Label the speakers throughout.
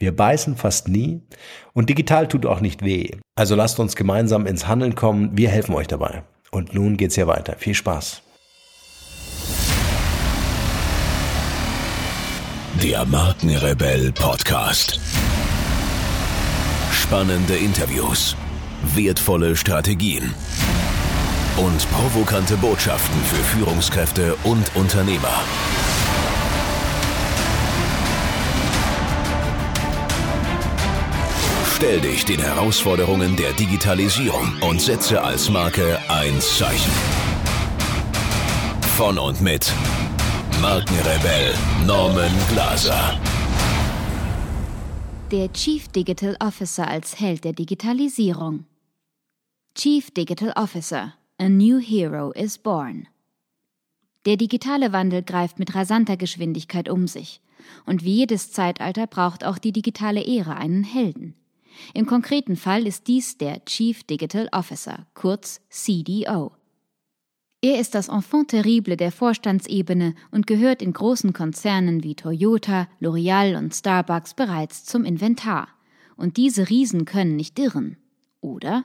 Speaker 1: Wir beißen fast nie und digital tut auch nicht weh. Also lasst uns gemeinsam ins Handeln kommen. Wir helfen euch dabei. Und nun geht's hier weiter. Viel Spaß.
Speaker 2: Der Markenrebell Podcast. Spannende Interviews, wertvolle Strategien und provokante Botschaften für Führungskräfte und Unternehmer. Stell dich den Herausforderungen der Digitalisierung und setze als Marke ein Zeichen. Von und mit Markenrebell Norman Glaser.
Speaker 3: Der Chief Digital Officer als Held der Digitalisierung. Chief Digital Officer, a new hero is born. Der digitale Wandel greift mit rasanter Geschwindigkeit um sich. Und wie jedes Zeitalter braucht auch die digitale Ära einen Helden. Im konkreten Fall ist dies der Chief Digital Officer, kurz CDO. Er ist das Enfant terrible der Vorstandsebene und gehört in großen Konzernen wie Toyota, L'Oreal und Starbucks bereits zum Inventar. Und diese Riesen können nicht irren, oder?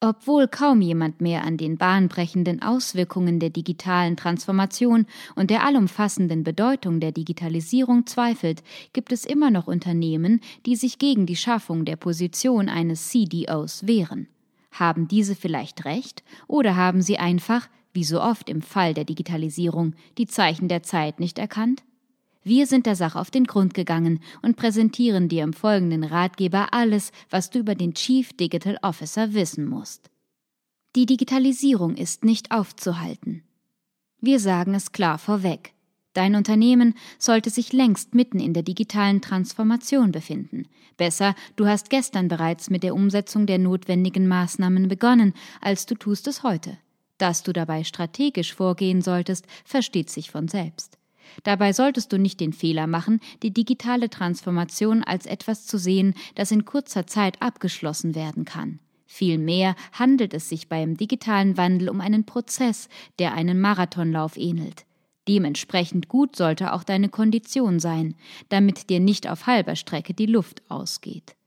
Speaker 3: Obwohl kaum jemand mehr an den bahnbrechenden Auswirkungen der digitalen Transformation und der allumfassenden Bedeutung der Digitalisierung zweifelt, gibt es immer noch Unternehmen, die sich gegen die Schaffung der Position eines CDOs wehren. Haben diese vielleicht recht oder haben sie einfach, wie so oft im Fall der Digitalisierung, die Zeichen der Zeit nicht erkannt? Wir sind der Sache auf den Grund gegangen und präsentieren dir im folgenden Ratgeber alles, was du über den Chief Digital Officer wissen musst. Die Digitalisierung ist nicht aufzuhalten. Wir sagen es klar vorweg. Dein Unternehmen sollte sich längst mitten in der digitalen Transformation befinden. Besser, du hast gestern bereits mit der Umsetzung der notwendigen Maßnahmen begonnen, als du tust es heute. Dass du dabei strategisch vorgehen solltest, versteht sich von selbst. Dabei solltest du nicht den Fehler machen, die digitale Transformation als etwas zu sehen, das in kurzer Zeit abgeschlossen werden kann. Vielmehr handelt es sich beim digitalen Wandel um einen Prozess, der einen Marathonlauf ähnelt. Dementsprechend gut sollte auch deine Kondition sein, damit dir nicht auf halber Strecke die Luft ausgeht.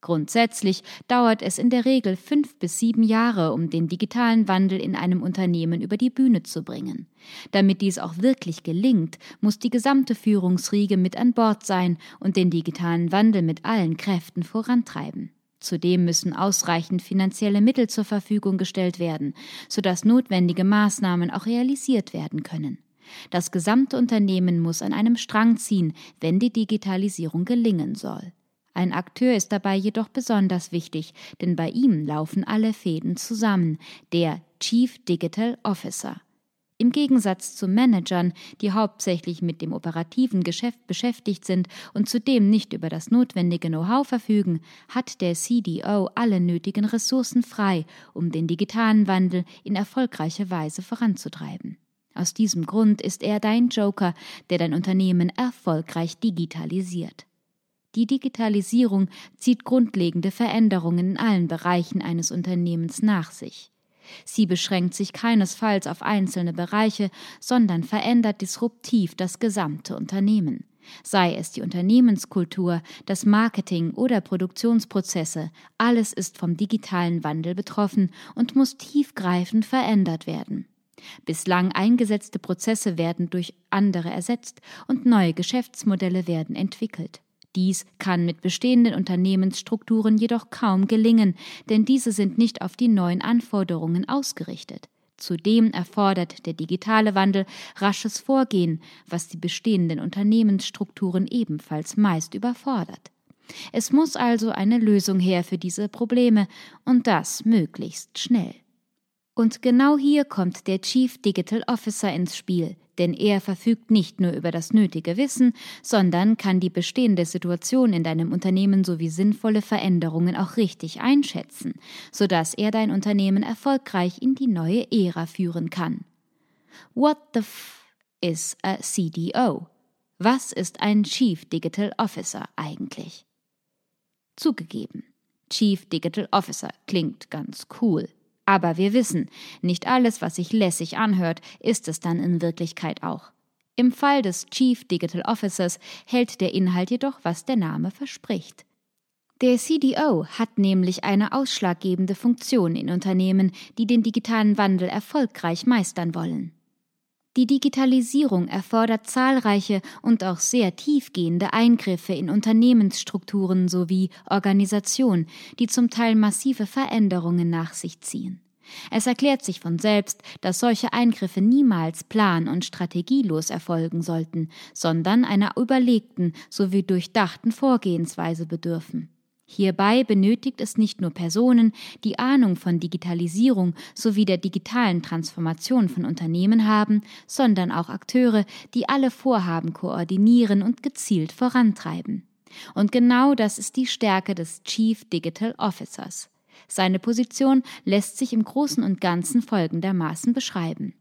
Speaker 3: Grundsätzlich dauert es in der Regel fünf bis sieben Jahre, um den digitalen Wandel in einem Unternehmen über die Bühne zu bringen. Damit dies auch wirklich gelingt, muss die gesamte Führungsriege mit an Bord sein und den digitalen Wandel mit allen Kräften vorantreiben. Zudem müssen ausreichend finanzielle Mittel zur Verfügung gestellt werden, sodass notwendige Maßnahmen auch realisiert werden können. Das gesamte Unternehmen muss an einem Strang ziehen, wenn die Digitalisierung gelingen soll. Ein Akteur ist dabei jedoch besonders wichtig, denn bei ihm laufen alle Fäden zusammen, der Chief Digital Officer. Im Gegensatz zu Managern, die hauptsächlich mit dem operativen Geschäft beschäftigt sind und zudem nicht über das notwendige Know-how verfügen, hat der CDO alle nötigen Ressourcen frei, um den digitalen Wandel in erfolgreicher Weise voranzutreiben. Aus diesem Grund ist er dein Joker, der dein Unternehmen erfolgreich digitalisiert. Die Digitalisierung zieht grundlegende Veränderungen in allen Bereichen eines Unternehmens nach sich. Sie beschränkt sich keinesfalls auf einzelne Bereiche, sondern verändert disruptiv das gesamte Unternehmen. Sei es die Unternehmenskultur, das Marketing oder Produktionsprozesse, alles ist vom digitalen Wandel betroffen und muss tiefgreifend verändert werden. Bislang eingesetzte Prozesse werden durch andere ersetzt und neue Geschäftsmodelle werden entwickelt. Dies kann mit bestehenden Unternehmensstrukturen jedoch kaum gelingen, denn diese sind nicht auf die neuen Anforderungen ausgerichtet. Zudem erfordert der digitale Wandel rasches Vorgehen, was die bestehenden Unternehmensstrukturen ebenfalls meist überfordert. Es muss also eine Lösung her für diese Probleme und das möglichst schnell. Und genau hier kommt der Chief Digital Officer ins Spiel, denn er verfügt nicht nur über das nötige Wissen, sondern kann die bestehende Situation in deinem Unternehmen sowie sinnvolle Veränderungen auch richtig einschätzen, sodass er dein Unternehmen erfolgreich in die neue Ära führen kann. What the f is a CDO? Was ist ein Chief Digital Officer eigentlich? Zugegeben, Chief Digital Officer klingt ganz cool. Aber wir wissen, nicht alles, was sich lässig anhört, ist es dann in Wirklichkeit auch. Im Fall des Chief Digital Officers hält der Inhalt jedoch, was der Name verspricht. Der CDO hat nämlich eine ausschlaggebende Funktion in Unternehmen, die den digitalen Wandel erfolgreich meistern wollen. Die Digitalisierung erfordert zahlreiche und auch sehr tiefgehende Eingriffe in Unternehmensstrukturen sowie Organisation, die zum Teil massive Veränderungen nach sich ziehen. Es erklärt sich von selbst, dass solche Eingriffe niemals plan- und strategielos erfolgen sollten, sondern einer überlegten sowie durchdachten Vorgehensweise bedürfen. Hierbei benötigt es nicht nur Personen, die Ahnung von Digitalisierung sowie der digitalen Transformation von Unternehmen haben, sondern auch Akteure, die alle Vorhaben koordinieren und gezielt vorantreiben. Und genau das ist die Stärke des Chief Digital Officers. Seine Position lässt sich im Großen und Ganzen folgendermaßen beschreiben.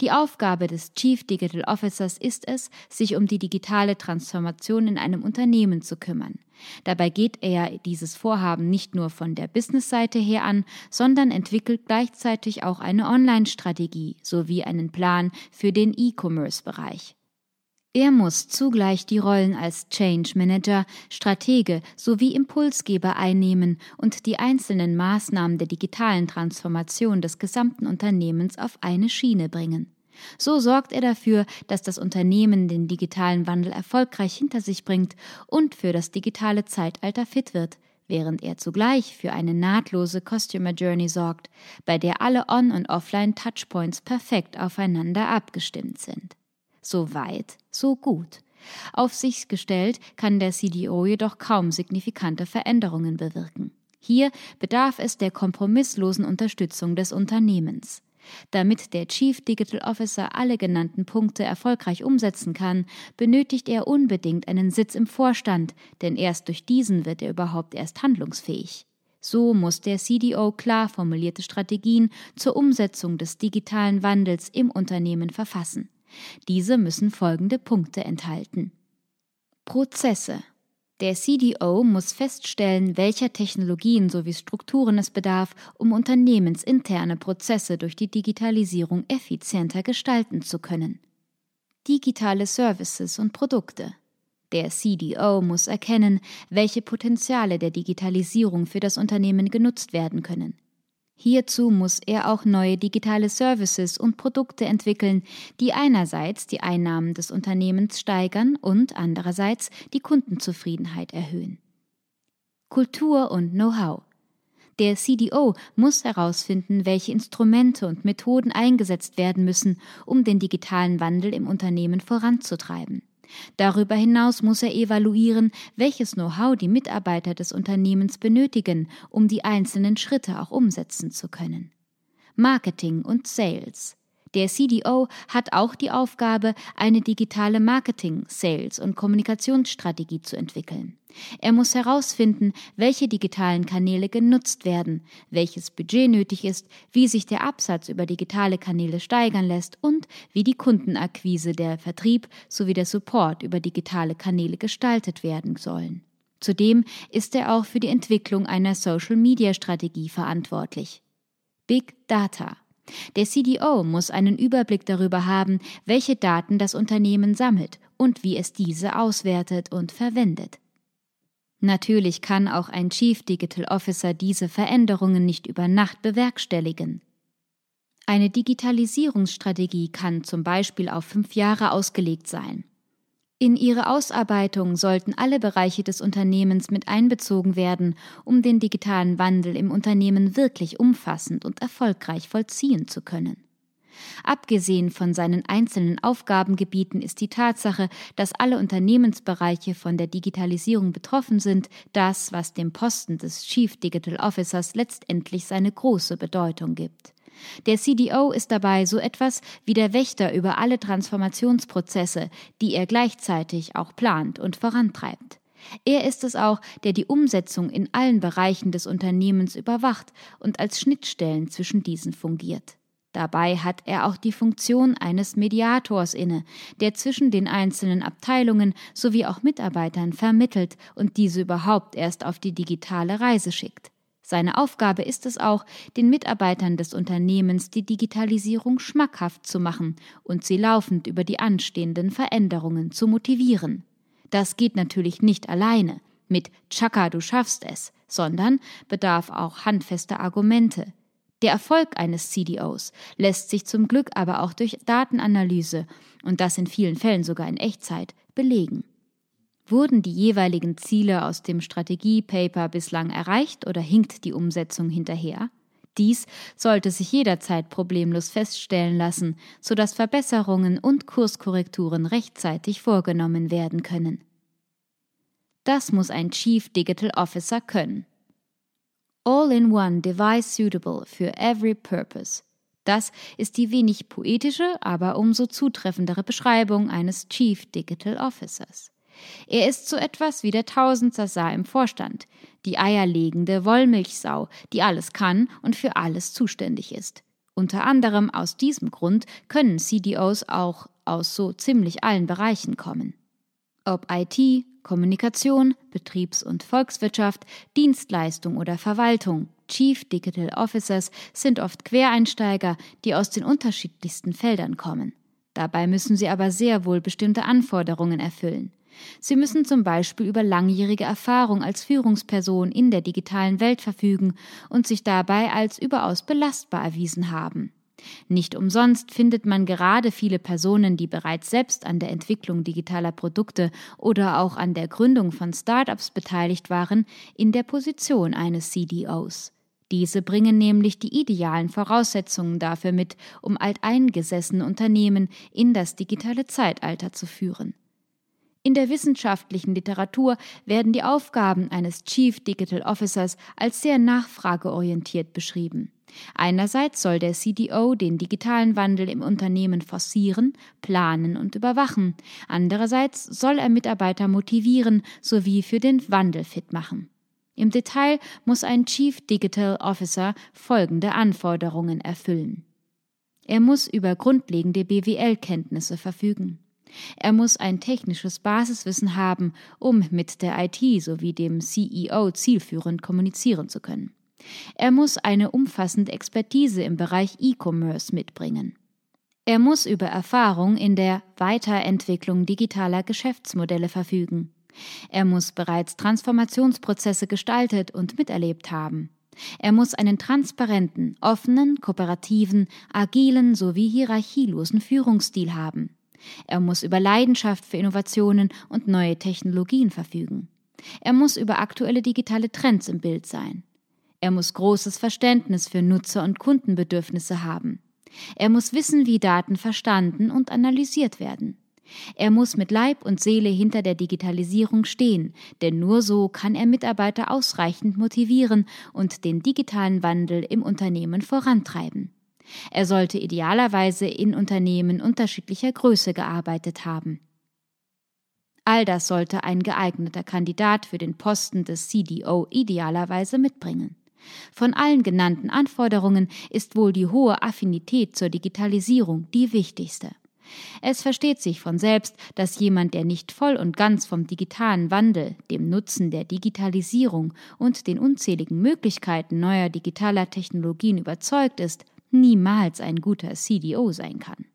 Speaker 3: Die Aufgabe des Chief Digital Officers ist es, sich um die digitale Transformation in einem Unternehmen zu kümmern. Dabei geht er dieses Vorhaben nicht nur von der Business-Seite her an, sondern entwickelt gleichzeitig auch eine Online-Strategie sowie einen Plan für den E-Commerce-Bereich. Er muss zugleich die Rollen als Change Manager, Stratege sowie Impulsgeber einnehmen und die einzelnen Maßnahmen der digitalen Transformation des gesamten Unternehmens auf eine Schiene bringen. So sorgt er dafür, dass das Unternehmen den digitalen Wandel erfolgreich hinter sich bringt und für das digitale Zeitalter fit wird, während er zugleich für eine nahtlose Customer Journey sorgt, bei der alle On- und Offline-Touchpoints perfekt aufeinander abgestimmt sind. So weit, so gut. Auf sich gestellt kann der CDO jedoch kaum signifikante Veränderungen bewirken. Hier bedarf es der kompromisslosen Unterstützung des Unternehmens. Damit der Chief Digital Officer alle genannten Punkte erfolgreich umsetzen kann, benötigt er unbedingt einen Sitz im Vorstand, denn erst durch diesen wird er überhaupt erst handlungsfähig. So muss der CDO klar formulierte Strategien zur Umsetzung des digitalen Wandels im Unternehmen verfassen. Diese müssen folgende Punkte enthalten. Prozesse. Der CDO muss feststellen, welcher Technologien sowie Strukturen es bedarf, um unternehmensinterne Prozesse durch die Digitalisierung effizienter gestalten zu können. Digitale Services und Produkte. Der CDO muss erkennen, welche Potenziale der Digitalisierung für das Unternehmen genutzt werden können. Hierzu muss er auch neue digitale Services und Produkte entwickeln, die einerseits die Einnahmen des Unternehmens steigern und andererseits die Kundenzufriedenheit erhöhen. Kultur und Know-how. Der CDO muss herausfinden, welche Instrumente und Methoden eingesetzt werden müssen, um den digitalen Wandel im Unternehmen voranzutreiben. Darüber hinaus muss er evaluieren, welches Know-how die Mitarbeiter des Unternehmens benötigen, um die einzelnen Schritte auch umsetzen zu können. Marketing und Sales. Der CDO hat auch die Aufgabe, eine digitale Marketing-, Sales- und Kommunikationsstrategie zu entwickeln. Er muss herausfinden, welche digitalen Kanäle genutzt werden, welches Budget nötig ist, wie sich der Absatz über digitale Kanäle steigern lässt und wie die Kundenakquise, der Vertrieb sowie der Support über digitale Kanäle gestaltet werden sollen. Zudem ist er auch für die Entwicklung einer Social-Media-Strategie verantwortlich. Big Data der CDO muss einen Überblick darüber haben, welche Daten das Unternehmen sammelt und wie es diese auswertet und verwendet. Natürlich kann auch ein Chief Digital Officer diese Veränderungen nicht über Nacht bewerkstelligen. Eine Digitalisierungsstrategie kann zum Beispiel auf fünf Jahre ausgelegt sein. In ihre Ausarbeitung sollten alle Bereiche des Unternehmens mit einbezogen werden, um den digitalen Wandel im Unternehmen wirklich umfassend und erfolgreich vollziehen zu können. Abgesehen von seinen einzelnen Aufgabengebieten ist die Tatsache, dass alle Unternehmensbereiche von der Digitalisierung betroffen sind, das, was dem Posten des Chief Digital Officers letztendlich seine große Bedeutung gibt. Der CDO ist dabei so etwas wie der Wächter über alle Transformationsprozesse, die er gleichzeitig auch plant und vorantreibt. Er ist es auch, der die Umsetzung in allen Bereichen des Unternehmens überwacht und als Schnittstellen zwischen diesen fungiert. Dabei hat er auch die Funktion eines Mediators inne, der zwischen den einzelnen Abteilungen sowie auch Mitarbeitern vermittelt und diese überhaupt erst auf die digitale Reise schickt. Seine Aufgabe ist es auch, den Mitarbeitern des Unternehmens die Digitalisierung schmackhaft zu machen und sie laufend über die anstehenden Veränderungen zu motivieren. Das geht natürlich nicht alleine mit Chaka, du schaffst es, sondern bedarf auch handfester Argumente. Der Erfolg eines CDOs lässt sich zum Glück aber auch durch Datenanalyse und das in vielen Fällen sogar in Echtzeit belegen. Wurden die jeweiligen Ziele aus dem Strategiepaper bislang erreicht oder hinkt die Umsetzung hinterher? Dies sollte sich jederzeit problemlos feststellen lassen, sodass Verbesserungen und Kurskorrekturen rechtzeitig vorgenommen werden können. Das muss ein Chief Digital Officer können. All-in-one device suitable for every purpose. Das ist die wenig poetische, aber umso zutreffendere Beschreibung eines Chief Digital Officers. Er ist so etwas wie der Tausendsasa im Vorstand, die eierlegende Wollmilchsau, die alles kann und für alles zuständig ist. Unter anderem aus diesem Grund können CDOs auch aus so ziemlich allen Bereichen kommen. Ob IT, Kommunikation, Betriebs- und Volkswirtschaft, Dienstleistung oder Verwaltung, Chief Digital Officers sind oft Quereinsteiger, die aus den unterschiedlichsten Feldern kommen. Dabei müssen sie aber sehr wohl bestimmte Anforderungen erfüllen. Sie müssen zum Beispiel über langjährige Erfahrung als Führungsperson in der digitalen Welt verfügen und sich dabei als überaus belastbar erwiesen haben. Nicht umsonst findet man gerade viele Personen, die bereits selbst an der Entwicklung digitaler Produkte oder auch an der Gründung von Startups beteiligt waren, in der Position eines CDOs. Diese bringen nämlich die idealen Voraussetzungen dafür mit, um alteingesessene Unternehmen in das digitale Zeitalter zu führen. In der wissenschaftlichen Literatur werden die Aufgaben eines Chief Digital Officers als sehr nachfrageorientiert beschrieben. Einerseits soll der CDO den digitalen Wandel im Unternehmen forcieren, planen und überwachen. Andererseits soll er Mitarbeiter motivieren sowie für den Wandel fit machen. Im Detail muss ein Chief Digital Officer folgende Anforderungen erfüllen. Er muss über grundlegende BWL-Kenntnisse verfügen. Er muss ein technisches Basiswissen haben, um mit der IT sowie dem CEO zielführend kommunizieren zu können. Er muss eine umfassende Expertise im Bereich E-Commerce mitbringen. Er muss über Erfahrung in der Weiterentwicklung digitaler Geschäftsmodelle verfügen. Er muss bereits Transformationsprozesse gestaltet und miterlebt haben. Er muss einen transparenten, offenen, kooperativen, agilen sowie hierarchielosen Führungsstil haben. Er muss über Leidenschaft für Innovationen und neue Technologien verfügen. Er muss über aktuelle digitale Trends im Bild sein. Er muss großes Verständnis für Nutzer- und Kundenbedürfnisse haben. Er muss wissen, wie Daten verstanden und analysiert werden. Er muss mit Leib und Seele hinter der Digitalisierung stehen, denn nur so kann er Mitarbeiter ausreichend motivieren und den digitalen Wandel im Unternehmen vorantreiben. Er sollte idealerweise in Unternehmen unterschiedlicher Größe gearbeitet haben. All das sollte ein geeigneter Kandidat für den Posten des CDO idealerweise mitbringen. Von allen genannten Anforderungen ist wohl die hohe Affinität zur Digitalisierung die wichtigste. Es versteht sich von selbst, dass jemand, der nicht voll und ganz vom digitalen Wandel, dem Nutzen der Digitalisierung und den unzähligen Möglichkeiten neuer digitaler Technologien überzeugt ist, niemals ein guter CDO sein kann.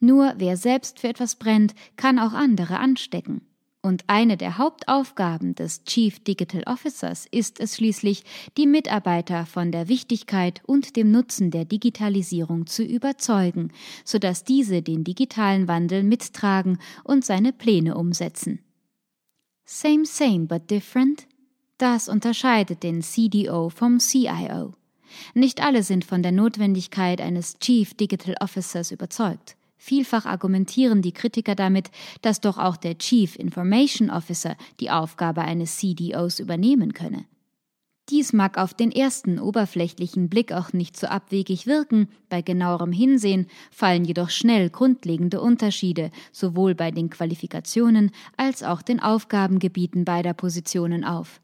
Speaker 3: Nur wer selbst für etwas brennt, kann auch andere anstecken. Und eine der Hauptaufgaben des Chief Digital Officers ist es schließlich, die Mitarbeiter von der Wichtigkeit und dem Nutzen der Digitalisierung zu überzeugen, sodass diese den digitalen Wandel mittragen und seine Pläne umsetzen. Same, same, but different? Das unterscheidet den CDO vom CIO. Nicht alle sind von der Notwendigkeit eines Chief Digital Officers überzeugt. Vielfach argumentieren die Kritiker damit, dass doch auch der Chief Information Officer die Aufgabe eines CDOs übernehmen könne. Dies mag auf den ersten oberflächlichen Blick auch nicht so abwegig wirken, bei genauerem Hinsehen fallen jedoch schnell grundlegende Unterschiede sowohl bei den Qualifikationen als auch den Aufgabengebieten beider Positionen auf.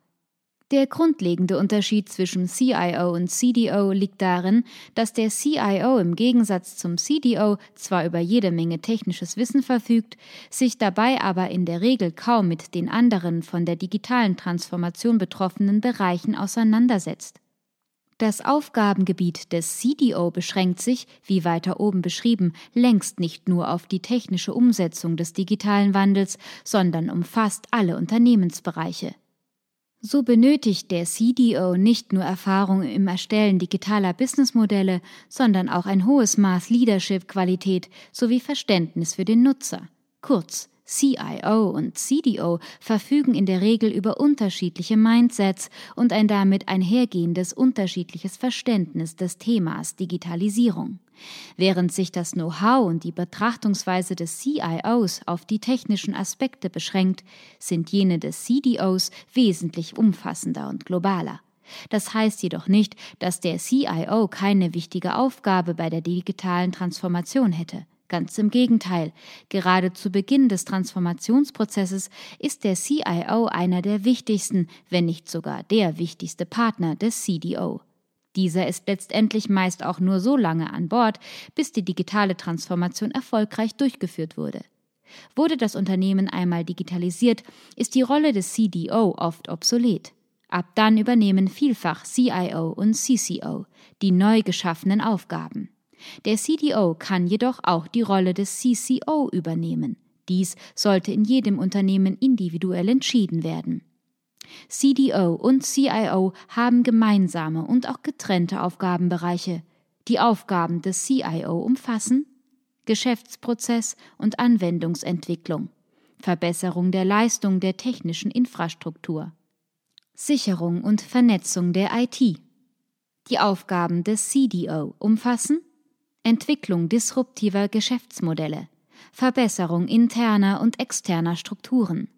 Speaker 3: Der grundlegende Unterschied zwischen CIO und CDO liegt darin, dass der CIO im Gegensatz zum CDO zwar über jede Menge technisches Wissen verfügt, sich dabei aber in der Regel kaum mit den anderen von der digitalen Transformation betroffenen Bereichen auseinandersetzt. Das Aufgabengebiet des CDO beschränkt sich, wie weiter oben beschrieben, längst nicht nur auf die technische Umsetzung des digitalen Wandels, sondern umfasst alle Unternehmensbereiche. So benötigt der CDO nicht nur Erfahrung im Erstellen digitaler Businessmodelle, sondern auch ein hohes Maß Leadership-Qualität sowie Verständnis für den Nutzer. Kurz, CIO und CDO verfügen in der Regel über unterschiedliche Mindsets und ein damit einhergehendes unterschiedliches Verständnis des Themas Digitalisierung. Während sich das Know-how und die Betrachtungsweise des CIOs auf die technischen Aspekte beschränkt, sind jene des CDOs wesentlich umfassender und globaler. Das heißt jedoch nicht, dass der CIO keine wichtige Aufgabe bei der digitalen Transformation hätte. Ganz im Gegenteil, gerade zu Beginn des Transformationsprozesses ist der CIO einer der wichtigsten, wenn nicht sogar der wichtigste Partner des CDO. Dieser ist letztendlich meist auch nur so lange an Bord, bis die digitale Transformation erfolgreich durchgeführt wurde. Wurde das Unternehmen einmal digitalisiert, ist die Rolle des CDO oft obsolet. Ab dann übernehmen vielfach CIO und CCO die neu geschaffenen Aufgaben. Der CDO kann jedoch auch die Rolle des CCO übernehmen. Dies sollte in jedem Unternehmen individuell entschieden werden. CDO und CIO haben gemeinsame und auch getrennte Aufgabenbereiche. Die Aufgaben des CIO umfassen Geschäftsprozess und Anwendungsentwicklung, Verbesserung der Leistung der technischen Infrastruktur, Sicherung und Vernetzung der IT. Die Aufgaben des CDO umfassen Entwicklung disruptiver Geschäftsmodelle, Verbesserung interner und externer Strukturen,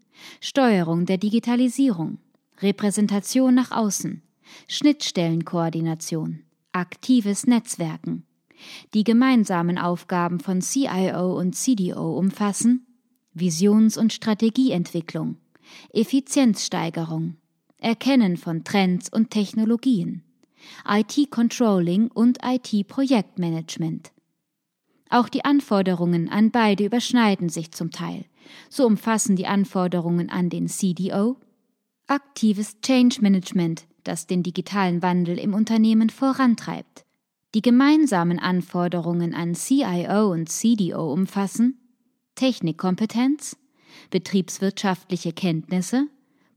Speaker 3: Steuerung der Digitalisierung, Repräsentation nach außen, Schnittstellenkoordination, aktives Netzwerken. Die gemeinsamen Aufgaben von CIO und CDO umfassen Visions- und Strategieentwicklung, Effizienzsteigerung, Erkennen von Trends und Technologien, IT-Controlling und IT-Projektmanagement. Auch die Anforderungen an beide überschneiden sich zum Teil. So umfassen die Anforderungen an den CDO aktives Change Management, das den digitalen Wandel im Unternehmen vorantreibt. Die gemeinsamen Anforderungen an CIO und CDO umfassen Technikkompetenz, betriebswirtschaftliche Kenntnisse,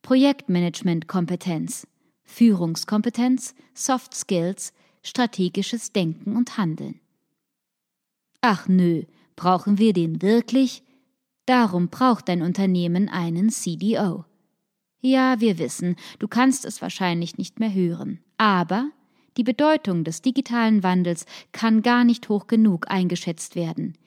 Speaker 3: Projektmanagementkompetenz, Führungskompetenz, Soft Skills, strategisches Denken und Handeln. Ach nö, brauchen wir den wirklich? Darum braucht dein Unternehmen einen CDO. Ja, wir wissen, du kannst es wahrscheinlich nicht mehr hören, aber die Bedeutung des digitalen Wandels kann gar nicht hoch genug eingeschätzt werden.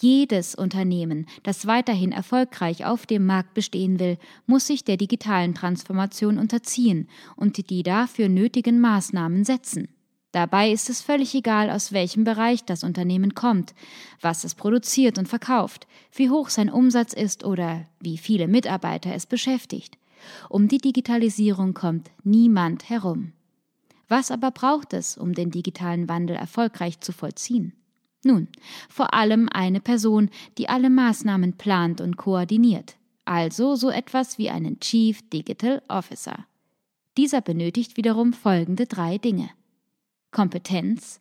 Speaker 3: Jedes Unternehmen, das weiterhin erfolgreich auf dem Markt bestehen will, muss sich der digitalen Transformation unterziehen und die dafür nötigen Maßnahmen setzen. Dabei ist es völlig egal, aus welchem Bereich das Unternehmen kommt, was es produziert und verkauft, wie hoch sein Umsatz ist oder wie viele Mitarbeiter es beschäftigt. Um die Digitalisierung kommt niemand herum. Was aber braucht es, um den digitalen Wandel erfolgreich zu vollziehen? Nun, vor allem eine Person, die alle Maßnahmen plant und koordiniert, also so etwas wie einen Chief Digital Officer. Dieser benötigt wiederum folgende drei Dinge Kompetenz,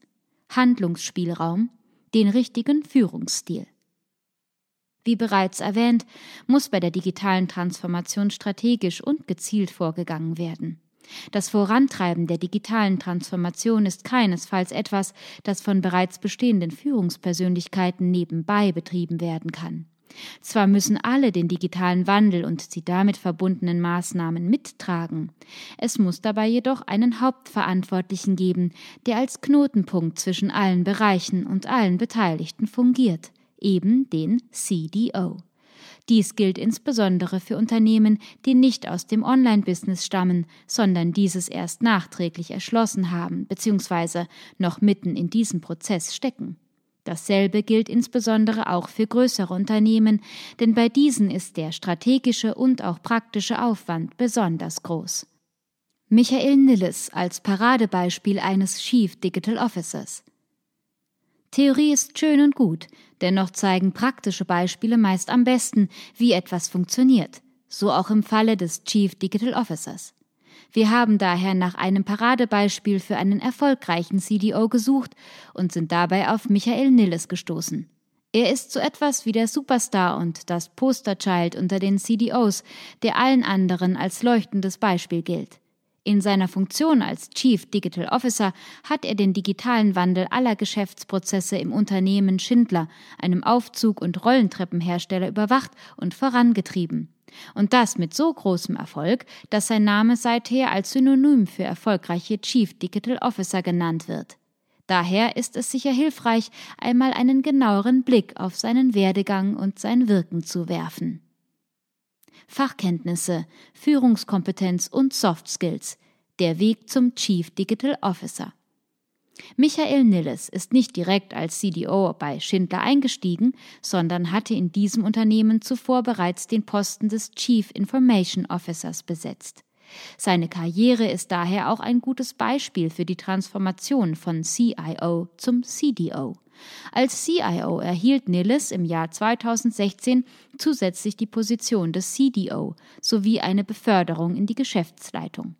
Speaker 3: Handlungsspielraum, den richtigen Führungsstil. Wie bereits erwähnt, muss bei der digitalen Transformation strategisch und gezielt vorgegangen werden. Das Vorantreiben der digitalen Transformation ist keinesfalls etwas, das von bereits bestehenden Führungspersönlichkeiten nebenbei betrieben werden kann. Zwar müssen alle den digitalen Wandel und die damit verbundenen Maßnahmen mittragen, es muss dabei jedoch einen Hauptverantwortlichen geben, der als Knotenpunkt zwischen allen Bereichen und allen Beteiligten fungiert, eben den CDO. Dies gilt insbesondere für Unternehmen, die nicht aus dem Online-Business stammen, sondern dieses erst nachträglich erschlossen haben bzw. noch mitten in diesem Prozess stecken. Dasselbe gilt insbesondere auch für größere Unternehmen, denn bei diesen ist der strategische und auch praktische Aufwand besonders groß. Michael Nilles als Paradebeispiel eines Chief Digital Officers. Theorie ist schön und gut, dennoch zeigen praktische Beispiele meist am besten, wie etwas funktioniert, so auch im Falle des Chief Digital Officers. Wir haben daher nach einem Paradebeispiel für einen erfolgreichen CDO gesucht und sind dabei auf Michael Nilles gestoßen. Er ist so etwas wie der Superstar und das Posterchild unter den CDOs, der allen anderen als leuchtendes Beispiel gilt. In seiner Funktion als Chief Digital Officer hat er den digitalen Wandel aller Geschäftsprozesse im Unternehmen Schindler, einem Aufzug- und Rollentreppenhersteller, überwacht und vorangetrieben. Und das mit so großem Erfolg, dass sein Name seither als Synonym für erfolgreiche Chief Digital Officer genannt wird. Daher ist es sicher hilfreich, einmal einen genaueren Blick auf seinen Werdegang und sein Wirken zu werfen. Fachkenntnisse, Führungskompetenz und Soft Skills. Der Weg zum Chief Digital Officer. Michael Nilles ist nicht direkt als CDO bei Schindler eingestiegen, sondern hatte in diesem Unternehmen zuvor bereits den Posten des Chief Information Officers besetzt. Seine Karriere ist daher auch ein gutes Beispiel für die Transformation von CIO zum CDO. Als CIO erhielt Nilles im Jahr 2016 zusätzlich die Position des CDO sowie eine Beförderung in die Geschäftsleitung.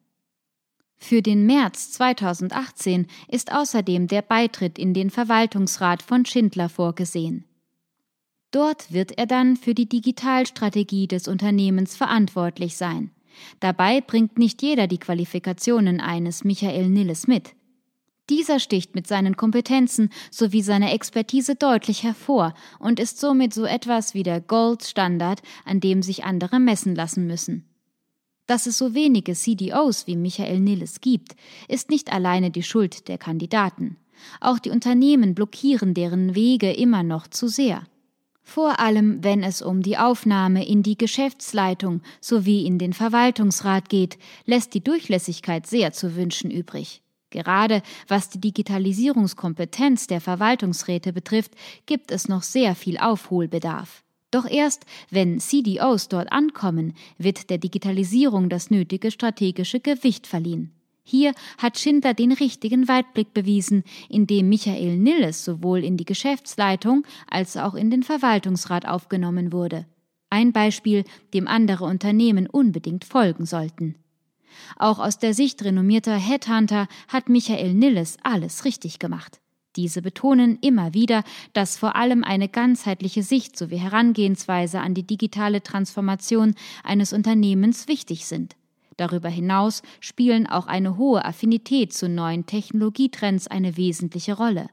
Speaker 3: Für den März 2018 ist außerdem der Beitritt in den Verwaltungsrat von Schindler vorgesehen. Dort wird er dann für die Digitalstrategie des Unternehmens verantwortlich sein. Dabei bringt nicht jeder die Qualifikationen eines Michael Nilles mit. Dieser sticht mit seinen Kompetenzen sowie seiner Expertise deutlich hervor und ist somit so etwas wie der Goldstandard, an dem sich andere messen lassen müssen. Dass es so wenige CDOs wie Michael Nilles gibt, ist nicht alleine die Schuld der Kandidaten. Auch die Unternehmen blockieren deren Wege immer noch zu sehr. Vor allem, wenn es um die Aufnahme in die Geschäftsleitung sowie in den Verwaltungsrat geht, lässt die Durchlässigkeit sehr zu wünschen übrig. Gerade was die Digitalisierungskompetenz der Verwaltungsräte betrifft, gibt es noch sehr viel Aufholbedarf. Doch erst, wenn CDOs dort ankommen, wird der Digitalisierung das nötige strategische Gewicht verliehen. Hier hat Schindler den richtigen Weitblick bewiesen, indem Michael Nilles sowohl in die Geschäftsleitung als auch in den Verwaltungsrat aufgenommen wurde. Ein Beispiel, dem andere Unternehmen unbedingt folgen sollten. Auch aus der Sicht renommierter Headhunter hat Michael Nilles alles richtig gemacht. Diese betonen immer wieder, dass vor allem eine ganzheitliche Sicht sowie Herangehensweise an die digitale Transformation eines Unternehmens wichtig sind. Darüber hinaus spielen auch eine hohe Affinität zu neuen Technologietrends eine wesentliche Rolle.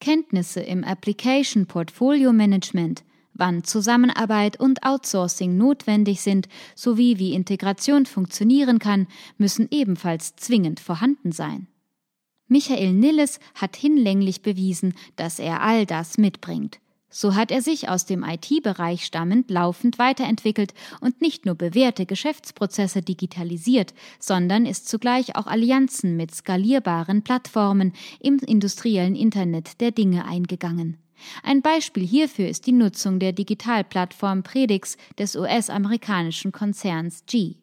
Speaker 3: Kenntnisse im Application Portfolio Management, wann Zusammenarbeit und Outsourcing notwendig sind sowie wie Integration funktionieren kann, müssen ebenfalls zwingend vorhanden sein. Michael Nilles hat hinlänglich bewiesen, dass er all das mitbringt. So hat er sich aus dem IT-Bereich stammend laufend weiterentwickelt und nicht nur bewährte Geschäftsprozesse digitalisiert, sondern ist zugleich auch Allianzen mit skalierbaren Plattformen im industriellen Internet der Dinge eingegangen. Ein Beispiel hierfür ist die Nutzung der Digitalplattform Predix des US-amerikanischen Konzerns G.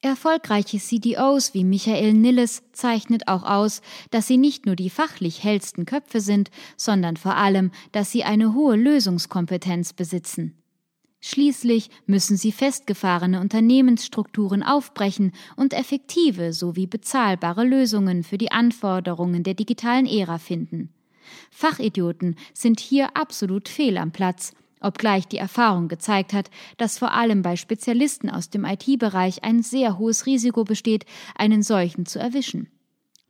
Speaker 3: Erfolgreiche CDOs wie Michael Nilles zeichnet auch aus, dass sie nicht nur die fachlich hellsten Köpfe sind, sondern vor allem, dass sie eine hohe Lösungskompetenz besitzen. Schließlich müssen sie festgefahrene Unternehmensstrukturen aufbrechen und effektive sowie bezahlbare Lösungen für die Anforderungen der digitalen Ära finden. Fachidioten sind hier absolut fehl am Platz obgleich die Erfahrung gezeigt hat, dass vor allem bei Spezialisten aus dem IT-Bereich ein sehr hohes Risiko besteht, einen solchen zu erwischen.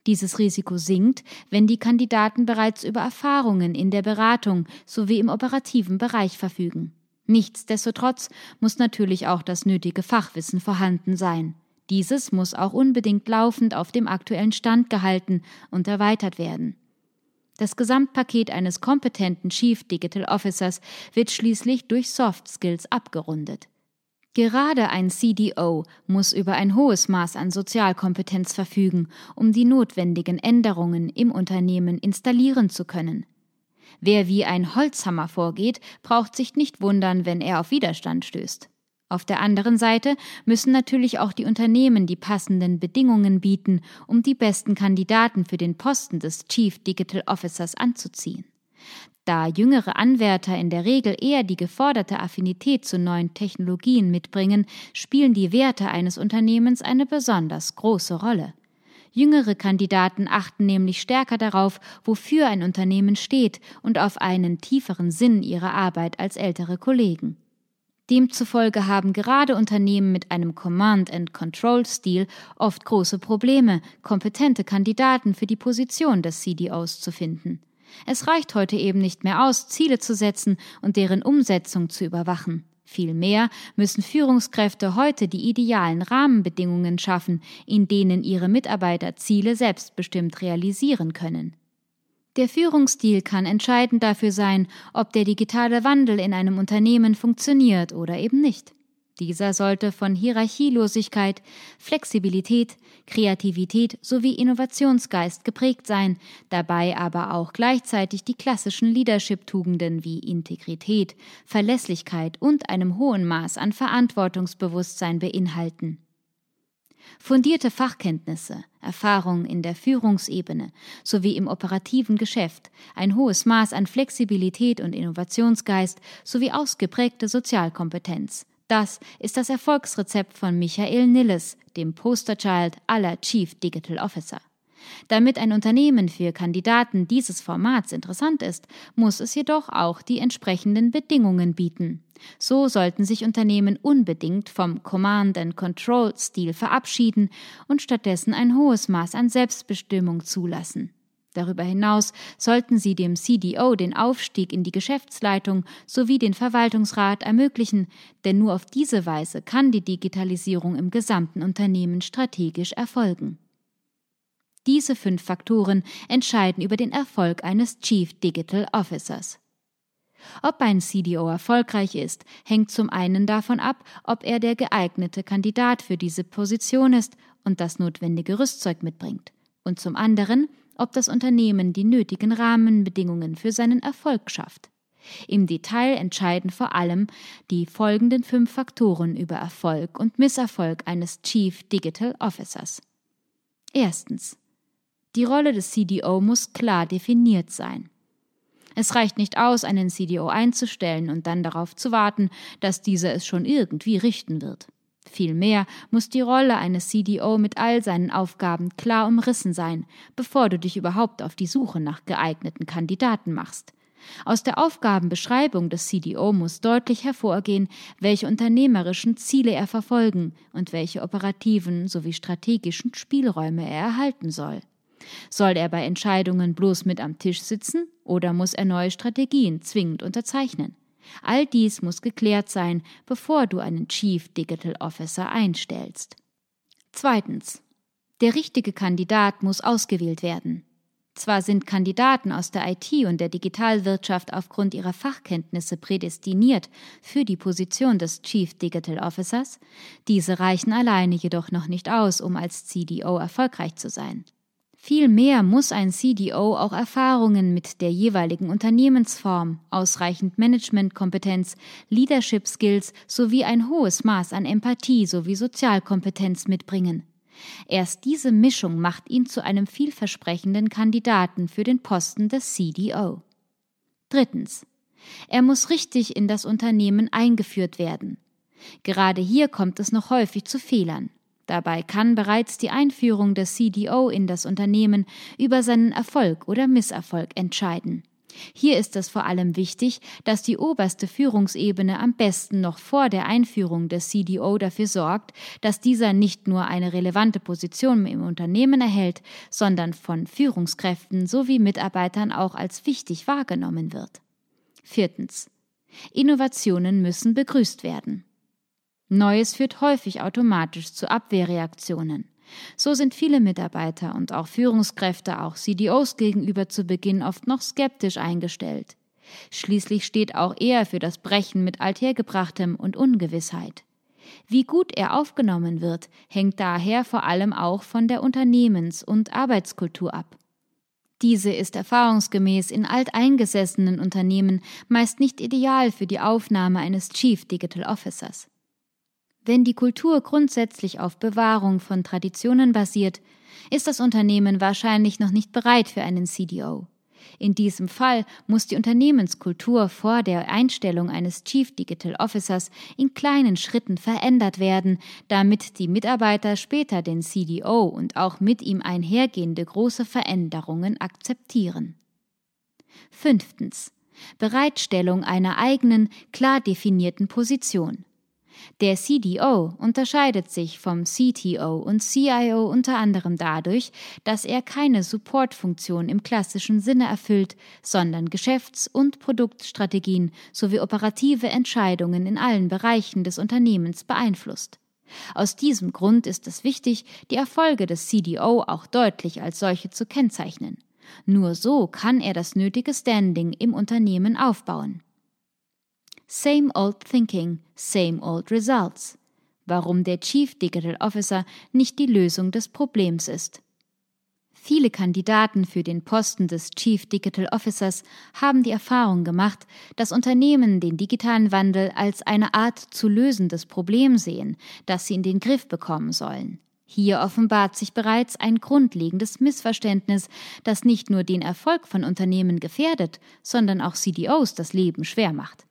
Speaker 3: Dieses Risiko sinkt, wenn die Kandidaten bereits über Erfahrungen in der Beratung sowie im operativen Bereich verfügen. Nichtsdestotrotz muss natürlich auch das nötige Fachwissen vorhanden sein. Dieses muss auch unbedingt laufend auf dem aktuellen Stand gehalten und erweitert werden. Das Gesamtpaket eines kompetenten Chief Digital Officers wird schließlich durch Soft Skills abgerundet. Gerade ein CDO muss über ein hohes Maß an Sozialkompetenz verfügen, um die notwendigen Änderungen im Unternehmen installieren zu können. Wer wie ein Holzhammer vorgeht, braucht sich nicht wundern, wenn er auf Widerstand stößt. Auf der anderen Seite müssen natürlich auch die Unternehmen die passenden Bedingungen bieten, um die besten Kandidaten für den Posten des Chief Digital Officers anzuziehen. Da jüngere Anwärter in der Regel eher die geforderte Affinität zu neuen Technologien mitbringen, spielen die Werte eines Unternehmens eine besonders große Rolle. Jüngere Kandidaten achten nämlich stärker darauf, wofür ein Unternehmen steht und auf einen tieferen Sinn ihrer Arbeit als ältere Kollegen. Demzufolge haben gerade Unternehmen mit einem Command-and-Control-Stil oft große Probleme, kompetente Kandidaten für die Position des CDOs zu finden. Es reicht heute eben nicht mehr aus, Ziele zu setzen und deren Umsetzung zu überwachen. Vielmehr müssen Führungskräfte heute die idealen Rahmenbedingungen schaffen, in denen ihre Mitarbeiter Ziele selbstbestimmt realisieren können. Der Führungsstil kann entscheidend dafür sein, ob der digitale Wandel in einem Unternehmen funktioniert oder eben nicht. Dieser sollte von Hierarchielosigkeit, Flexibilität, Kreativität sowie Innovationsgeist geprägt sein, dabei aber auch gleichzeitig die klassischen Leadership-Tugenden wie Integrität, Verlässlichkeit und einem hohen Maß an Verantwortungsbewusstsein beinhalten. Fundierte Fachkenntnisse, Erfahrung in der Führungsebene sowie im operativen Geschäft, ein hohes Maß an Flexibilität und Innovationsgeist sowie ausgeprägte Sozialkompetenz. Das ist das Erfolgsrezept von Michael Nilles, dem Posterchild aller Chief Digital Officer. Damit ein Unternehmen für Kandidaten dieses Formats interessant ist, muss es jedoch auch die entsprechenden Bedingungen bieten. So sollten sich Unternehmen unbedingt vom Command-and-Control-Stil verabschieden und stattdessen ein hohes Maß an Selbstbestimmung zulassen. Darüber hinaus sollten sie dem CDO den Aufstieg in die Geschäftsleitung sowie den Verwaltungsrat ermöglichen, denn nur auf diese Weise kann die Digitalisierung im gesamten Unternehmen strategisch erfolgen. Diese fünf Faktoren entscheiden über den Erfolg eines Chief Digital Officers. Ob ein CDO erfolgreich ist, hängt zum einen davon ab, ob er der geeignete Kandidat für diese Position ist und das notwendige Rüstzeug mitbringt, und zum anderen, ob das Unternehmen die nötigen Rahmenbedingungen für seinen Erfolg schafft. Im Detail entscheiden vor allem die folgenden fünf Faktoren über Erfolg und Misserfolg eines Chief Digital Officers. Erstens. Die Rolle des CDO muss klar definiert sein. Es reicht nicht aus, einen CDO einzustellen und dann darauf zu warten, dass dieser es schon irgendwie richten wird. Vielmehr muss die Rolle eines CDO mit all seinen Aufgaben klar umrissen sein, bevor du dich überhaupt auf die Suche nach geeigneten Kandidaten machst. Aus der Aufgabenbeschreibung des CDO muss deutlich hervorgehen, welche unternehmerischen Ziele er verfolgen und welche operativen sowie strategischen Spielräume er erhalten soll. Soll er bei Entscheidungen bloß mit am Tisch sitzen oder muss er neue Strategien zwingend unterzeichnen? All dies muss geklärt sein, bevor du einen Chief Digital Officer einstellst. Zweitens. Der richtige Kandidat muss ausgewählt werden. Zwar sind Kandidaten aus der IT und der Digitalwirtschaft aufgrund ihrer Fachkenntnisse prädestiniert für die Position des Chief Digital Officers, diese reichen alleine jedoch noch nicht aus, um als CDO erfolgreich zu sein. Vielmehr muss ein CDO auch Erfahrungen mit der jeweiligen Unternehmensform, ausreichend Managementkompetenz, Leadership Skills sowie ein hohes Maß an Empathie sowie Sozialkompetenz mitbringen. Erst diese Mischung macht ihn zu einem vielversprechenden Kandidaten für den Posten des CDO. Drittens. Er muss richtig in das Unternehmen eingeführt werden. Gerade hier kommt es noch häufig zu Fehlern. Dabei kann bereits die Einführung des CDO in das Unternehmen über seinen Erfolg oder Misserfolg entscheiden. Hier ist es vor allem wichtig, dass die oberste Führungsebene am besten noch vor der Einführung des CDO dafür sorgt, dass dieser nicht nur eine relevante Position im Unternehmen erhält, sondern von Führungskräften sowie Mitarbeitern auch als wichtig wahrgenommen wird. Viertens. Innovationen müssen begrüßt werden. Neues führt häufig automatisch zu Abwehrreaktionen. So sind viele Mitarbeiter und auch Führungskräfte, auch CDOs gegenüber zu Beginn oft noch skeptisch eingestellt. Schließlich steht auch er für das Brechen mit Althergebrachtem und Ungewissheit. Wie gut er aufgenommen wird, hängt daher vor allem auch von der Unternehmens- und Arbeitskultur ab. Diese ist erfahrungsgemäß in alteingesessenen Unternehmen meist nicht ideal für die Aufnahme eines Chief Digital Officers. Wenn die Kultur grundsätzlich auf Bewahrung von Traditionen basiert, ist das Unternehmen wahrscheinlich noch nicht bereit für einen CDO. In diesem Fall muss die Unternehmenskultur vor der Einstellung eines Chief Digital Officers in kleinen Schritten verändert werden, damit die Mitarbeiter später den CDO und auch mit ihm einhergehende große Veränderungen akzeptieren. Fünftens. Bereitstellung einer eigenen, klar definierten Position. Der CDO unterscheidet sich vom CTO und CIO unter anderem dadurch, dass er keine Supportfunktion im klassischen Sinne erfüllt, sondern Geschäfts- und Produktstrategien sowie operative Entscheidungen in allen Bereichen des Unternehmens beeinflusst. Aus diesem Grund ist es wichtig, die Erfolge des CDO auch deutlich als solche zu kennzeichnen. Nur so kann er das nötige Standing im Unternehmen aufbauen. Same old thinking, same old results. Warum der Chief Digital Officer nicht die Lösung des Problems ist. Viele Kandidaten für den Posten des Chief Digital Officers haben die Erfahrung gemacht, dass Unternehmen den digitalen Wandel als eine Art zu lösendes Problem sehen, das sie in den Griff bekommen sollen. Hier offenbart sich bereits ein grundlegendes Missverständnis, das nicht nur den Erfolg von Unternehmen gefährdet, sondern auch CDOs das Leben schwer macht.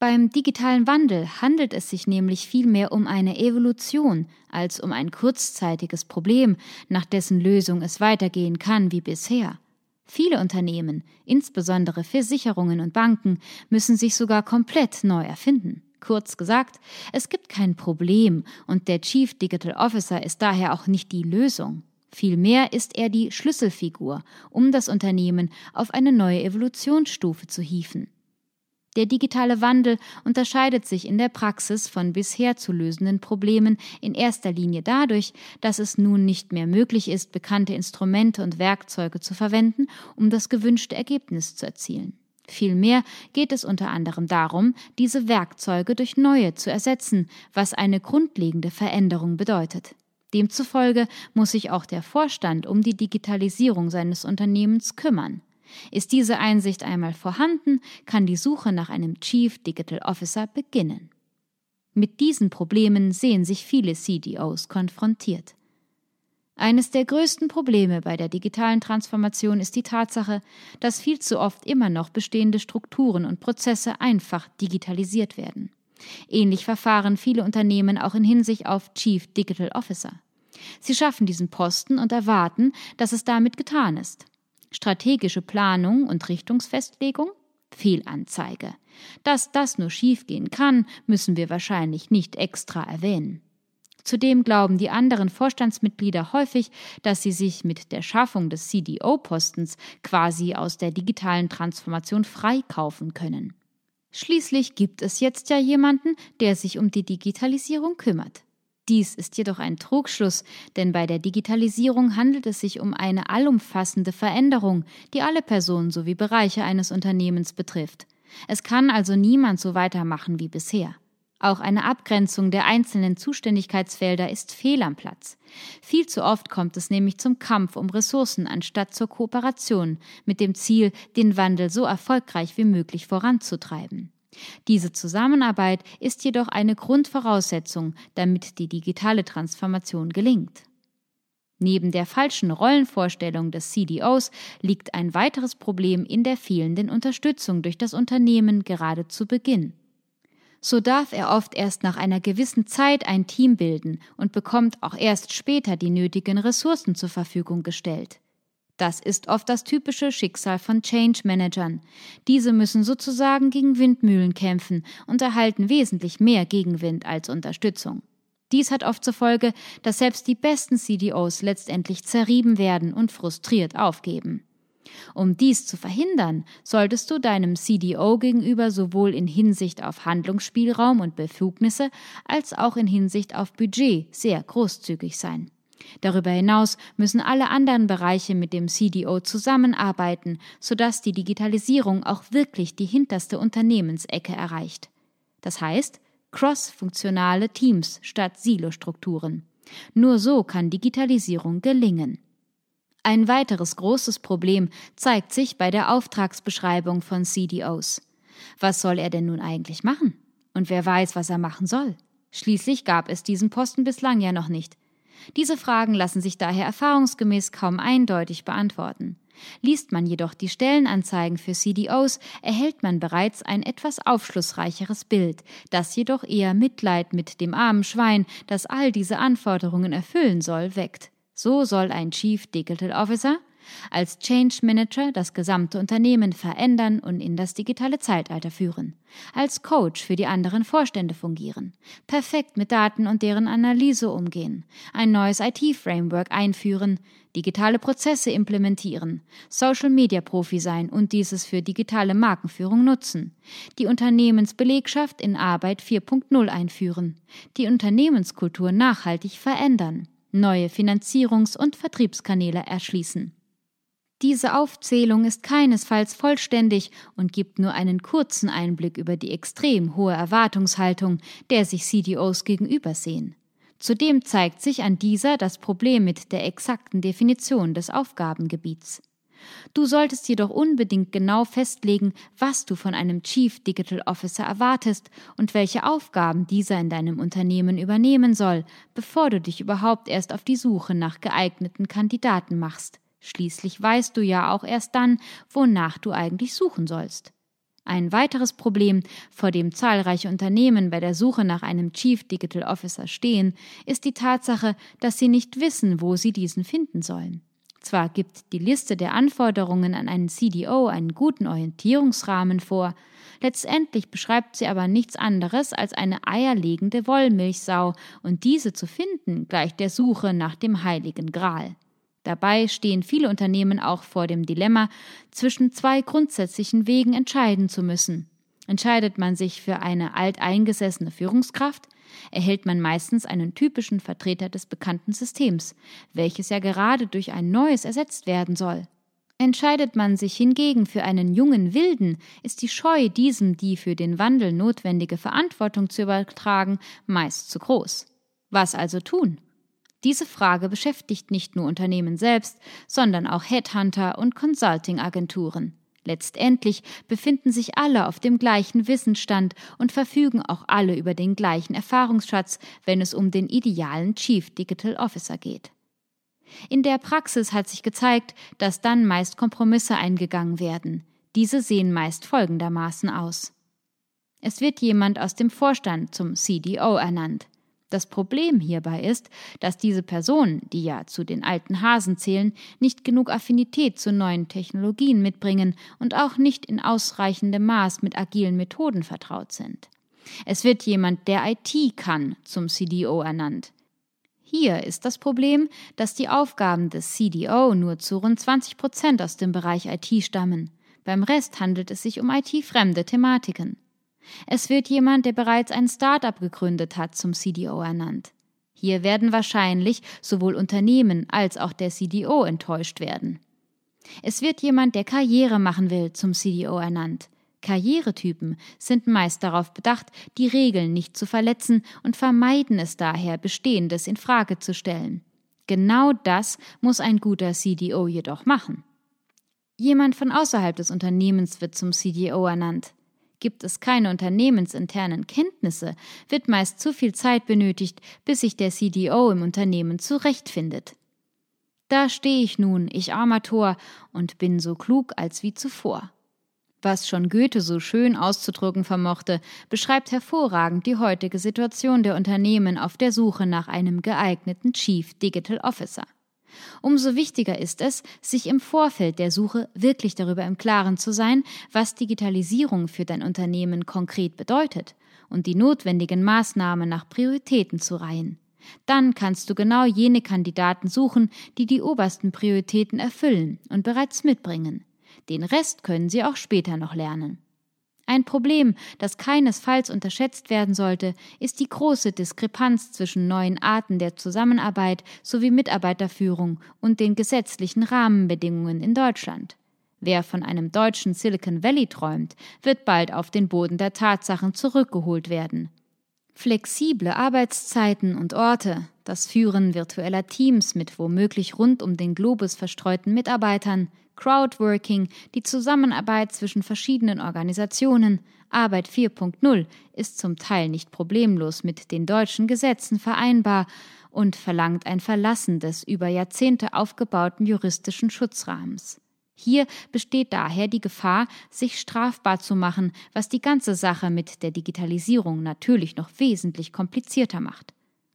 Speaker 3: Beim digitalen Wandel handelt es sich nämlich vielmehr um eine Evolution als um ein kurzzeitiges Problem, nach dessen Lösung es weitergehen kann wie bisher. Viele Unternehmen, insbesondere Versicherungen und Banken, müssen sich sogar komplett neu erfinden. Kurz gesagt, es gibt kein Problem und der Chief Digital Officer ist daher auch nicht die Lösung. Vielmehr ist er die Schlüsselfigur, um das Unternehmen auf eine neue Evolutionsstufe zu hieven. Der digitale Wandel unterscheidet sich in der Praxis von bisher zu lösenden Problemen in erster Linie dadurch, dass es nun nicht mehr möglich ist, bekannte Instrumente und Werkzeuge zu verwenden, um das gewünschte Ergebnis zu erzielen. Vielmehr geht es unter anderem darum, diese Werkzeuge durch neue zu ersetzen, was eine grundlegende Veränderung bedeutet. Demzufolge muss sich auch der Vorstand um die Digitalisierung seines Unternehmens kümmern. Ist diese Einsicht einmal vorhanden, kann die Suche nach einem Chief Digital Officer beginnen. Mit diesen Problemen sehen sich viele CDOs konfrontiert. Eines der größten Probleme bei der digitalen Transformation ist die Tatsache, dass viel zu oft immer noch bestehende Strukturen und Prozesse einfach digitalisiert werden. Ähnlich verfahren viele Unternehmen auch in Hinsicht auf Chief Digital Officer. Sie schaffen diesen Posten und erwarten, dass es damit getan ist. Strategische Planung und Richtungsfestlegung? Fehlanzeige. Dass das nur schiefgehen kann, müssen wir wahrscheinlich nicht extra erwähnen. Zudem glauben die anderen Vorstandsmitglieder häufig, dass sie sich mit der Schaffung des CDO-Postens quasi aus der digitalen Transformation freikaufen können. Schließlich gibt es jetzt ja jemanden, der sich um die Digitalisierung kümmert. Dies ist jedoch ein Trugschluss, denn bei der Digitalisierung handelt es sich um eine allumfassende Veränderung, die alle Personen sowie Bereiche eines Unternehmens betrifft. Es kann also niemand so weitermachen wie bisher. Auch eine Abgrenzung der einzelnen Zuständigkeitsfelder ist fehl am Platz. Viel zu oft kommt es nämlich zum Kampf um Ressourcen anstatt zur Kooperation mit dem Ziel, den Wandel so erfolgreich wie möglich voranzutreiben. Diese Zusammenarbeit ist jedoch eine Grundvoraussetzung, damit die digitale Transformation gelingt. Neben der falschen Rollenvorstellung des CDOs liegt ein weiteres Problem in der fehlenden Unterstützung durch das Unternehmen gerade zu Beginn. So darf er oft erst nach einer gewissen Zeit ein Team bilden und bekommt auch erst später die nötigen Ressourcen zur Verfügung gestellt. Das ist oft das typische Schicksal von Change Managern. Diese müssen sozusagen gegen Windmühlen kämpfen und erhalten wesentlich mehr Gegenwind als Unterstützung. Dies hat oft zur Folge, dass selbst die besten CDOs letztendlich zerrieben werden und frustriert aufgeben. Um dies zu verhindern, solltest du deinem CDO gegenüber sowohl in Hinsicht auf Handlungsspielraum und Befugnisse als auch in Hinsicht auf Budget sehr großzügig sein. Darüber hinaus müssen alle anderen Bereiche mit dem CDO zusammenarbeiten, sodass die Digitalisierung auch wirklich die hinterste Unternehmensecke erreicht. Das heißt, cross-funktionale Teams statt Silostrukturen. Nur so kann Digitalisierung gelingen. Ein weiteres großes Problem zeigt sich bei der Auftragsbeschreibung von CDOs. Was soll er denn nun eigentlich machen? Und wer weiß, was er machen soll? Schließlich gab es diesen Posten bislang ja noch nicht. Diese Fragen lassen sich daher erfahrungsgemäß kaum eindeutig beantworten. Liest man jedoch die Stellenanzeigen für CDOs, erhält man bereits ein etwas aufschlussreicheres Bild, das jedoch eher Mitleid mit dem armen Schwein, das all diese Anforderungen erfüllen soll, weckt. So soll ein Chief Digital Officer als Change Manager das gesamte Unternehmen verändern und in das digitale Zeitalter führen, als Coach für die anderen Vorstände fungieren, perfekt mit Daten und deren Analyse umgehen, ein neues IT-Framework einführen, digitale Prozesse implementieren, Social-Media-Profi sein und dieses für digitale Markenführung nutzen, die Unternehmensbelegschaft in Arbeit 4.0 einführen, die Unternehmenskultur nachhaltig verändern, neue Finanzierungs- und Vertriebskanäle erschließen. Diese Aufzählung ist keinesfalls vollständig und gibt nur einen kurzen Einblick über die extrem hohe Erwartungshaltung, der sich CDOs gegenübersehen. Zudem zeigt sich an dieser das Problem mit der exakten Definition des Aufgabengebiets. Du solltest jedoch unbedingt genau festlegen, was du von einem Chief Digital Officer erwartest und welche Aufgaben dieser in deinem Unternehmen übernehmen soll, bevor du dich überhaupt erst auf die Suche nach geeigneten Kandidaten machst. Schließlich weißt du ja auch erst dann, wonach du eigentlich suchen sollst. Ein weiteres Problem, vor dem zahlreiche Unternehmen bei der Suche nach einem Chief Digital Officer stehen, ist die Tatsache, dass sie nicht wissen, wo sie diesen finden sollen. Zwar gibt die Liste der Anforderungen an einen CDO einen guten Orientierungsrahmen vor, letztendlich beschreibt sie aber nichts anderes als eine eierlegende Wollmilchsau, und diese zu finden gleicht der Suche nach dem heiligen Gral. Dabei stehen viele Unternehmen auch vor dem Dilemma, zwischen zwei grundsätzlichen Wegen entscheiden zu müssen. Entscheidet man sich für eine alteingesessene Führungskraft, erhält man meistens einen typischen Vertreter des bekannten Systems, welches ja gerade durch ein neues ersetzt werden soll. Entscheidet man sich hingegen für einen jungen Wilden, ist die Scheu, diesem die für den Wandel notwendige Verantwortung zu übertragen, meist zu groß. Was also tun? Diese Frage beschäftigt nicht nur Unternehmen selbst, sondern auch Headhunter und Consulting-Agenturen. Letztendlich befinden sich alle auf dem gleichen Wissensstand und verfügen auch alle über den gleichen Erfahrungsschatz, wenn es um den idealen Chief Digital Officer geht. In der Praxis hat sich gezeigt, dass dann meist Kompromisse eingegangen werden. Diese sehen meist folgendermaßen aus. Es wird jemand aus dem Vorstand zum CDO ernannt. Das Problem hierbei ist, dass diese Personen, die ja zu den alten Hasen zählen, nicht genug Affinität zu neuen Technologien mitbringen und auch nicht in ausreichendem Maß mit agilen Methoden vertraut sind. Es wird jemand, der IT kann, zum CDO ernannt. Hier ist das Problem, dass die Aufgaben des CDO nur zu rund 20 Prozent aus dem Bereich IT stammen. Beim Rest handelt es sich um IT-fremde Thematiken. Es wird jemand, der bereits ein Start-up gegründet hat, zum CDO ernannt. Hier werden wahrscheinlich sowohl Unternehmen als auch der CDO enttäuscht werden. Es wird jemand, der Karriere machen will, zum CDO ernannt. Karrieretypen sind meist darauf bedacht, die Regeln nicht zu verletzen und vermeiden es daher, Bestehendes in Frage zu stellen. Genau das muss ein guter CDO jedoch machen. Jemand von außerhalb des Unternehmens wird zum CDO ernannt. Gibt es keine unternehmensinternen Kenntnisse, wird meist zu viel Zeit benötigt, bis sich der CDO im Unternehmen zurechtfindet. Da stehe ich nun, ich armer Tor, und bin so klug als wie zuvor. Was schon Goethe so schön auszudrücken vermochte, beschreibt hervorragend die heutige Situation der Unternehmen auf der Suche nach einem geeigneten Chief Digital Officer. Umso wichtiger ist es, sich im Vorfeld der Suche wirklich darüber im Klaren zu sein, was Digitalisierung für dein Unternehmen konkret bedeutet und die notwendigen Maßnahmen nach Prioritäten zu reihen. Dann kannst du genau jene Kandidaten suchen, die die obersten Prioritäten erfüllen und bereits mitbringen. Den Rest können sie auch später noch lernen. Ein Problem, das keinesfalls unterschätzt werden sollte, ist die große Diskrepanz zwischen neuen Arten der Zusammenarbeit sowie Mitarbeiterführung und den gesetzlichen Rahmenbedingungen in Deutschland. Wer von einem deutschen Silicon Valley träumt, wird bald auf den Boden der Tatsachen zurückgeholt werden. Flexible Arbeitszeiten und Orte, das Führen virtueller Teams mit womöglich rund um den Globus verstreuten Mitarbeitern, Crowdworking, die Zusammenarbeit zwischen verschiedenen Organisationen, Arbeit 4.0 ist zum Teil nicht problemlos mit den deutschen Gesetzen vereinbar und verlangt ein Verlassen des über Jahrzehnte aufgebauten juristischen Schutzrahmens. Hier besteht daher die Gefahr, sich strafbar zu machen, was die ganze Sache mit der Digitalisierung natürlich noch wesentlich komplizierter macht.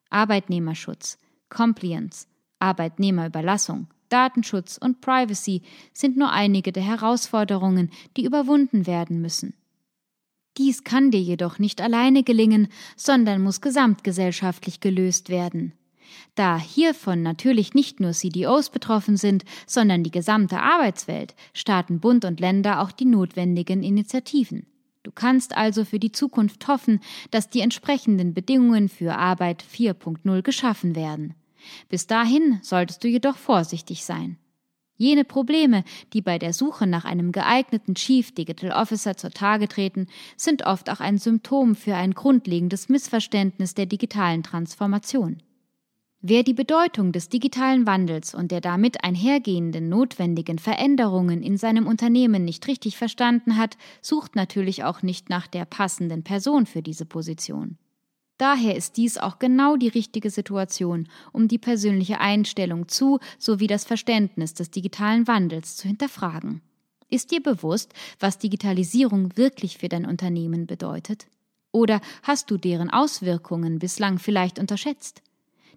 Speaker 3: Arbeitnehmerschutz, Compliance, Arbeitnehmerüberlassung, Datenschutz und Privacy sind nur einige der Herausforderungen, die überwunden werden müssen. Dies kann dir jedoch nicht alleine gelingen, sondern muss gesamtgesellschaftlich gelöst werden. Da hiervon natürlich nicht nur CDOs betroffen sind, sondern die gesamte Arbeitswelt, starten Bund und Länder auch die notwendigen Initiativen. Du kannst also für die Zukunft hoffen, dass die entsprechenden Bedingungen für Arbeit 4.0 geschaffen werden. Bis dahin solltest du jedoch vorsichtig sein. Jene Probleme, die bei der Suche nach einem geeigneten Chief Digital Officer zutage treten, sind oft auch ein Symptom für ein grundlegendes Missverständnis der digitalen Transformation. Wer die Bedeutung des digitalen Wandels und der damit einhergehenden notwendigen Veränderungen in seinem Unternehmen nicht richtig verstanden hat, sucht natürlich auch nicht nach der passenden Person für diese Position. Daher ist dies auch genau die richtige Situation, um die persönliche Einstellung zu sowie das Verständnis des digitalen Wandels zu hinterfragen. Ist dir bewusst, was Digitalisierung wirklich für dein Unternehmen bedeutet? Oder hast du deren Auswirkungen bislang vielleicht unterschätzt?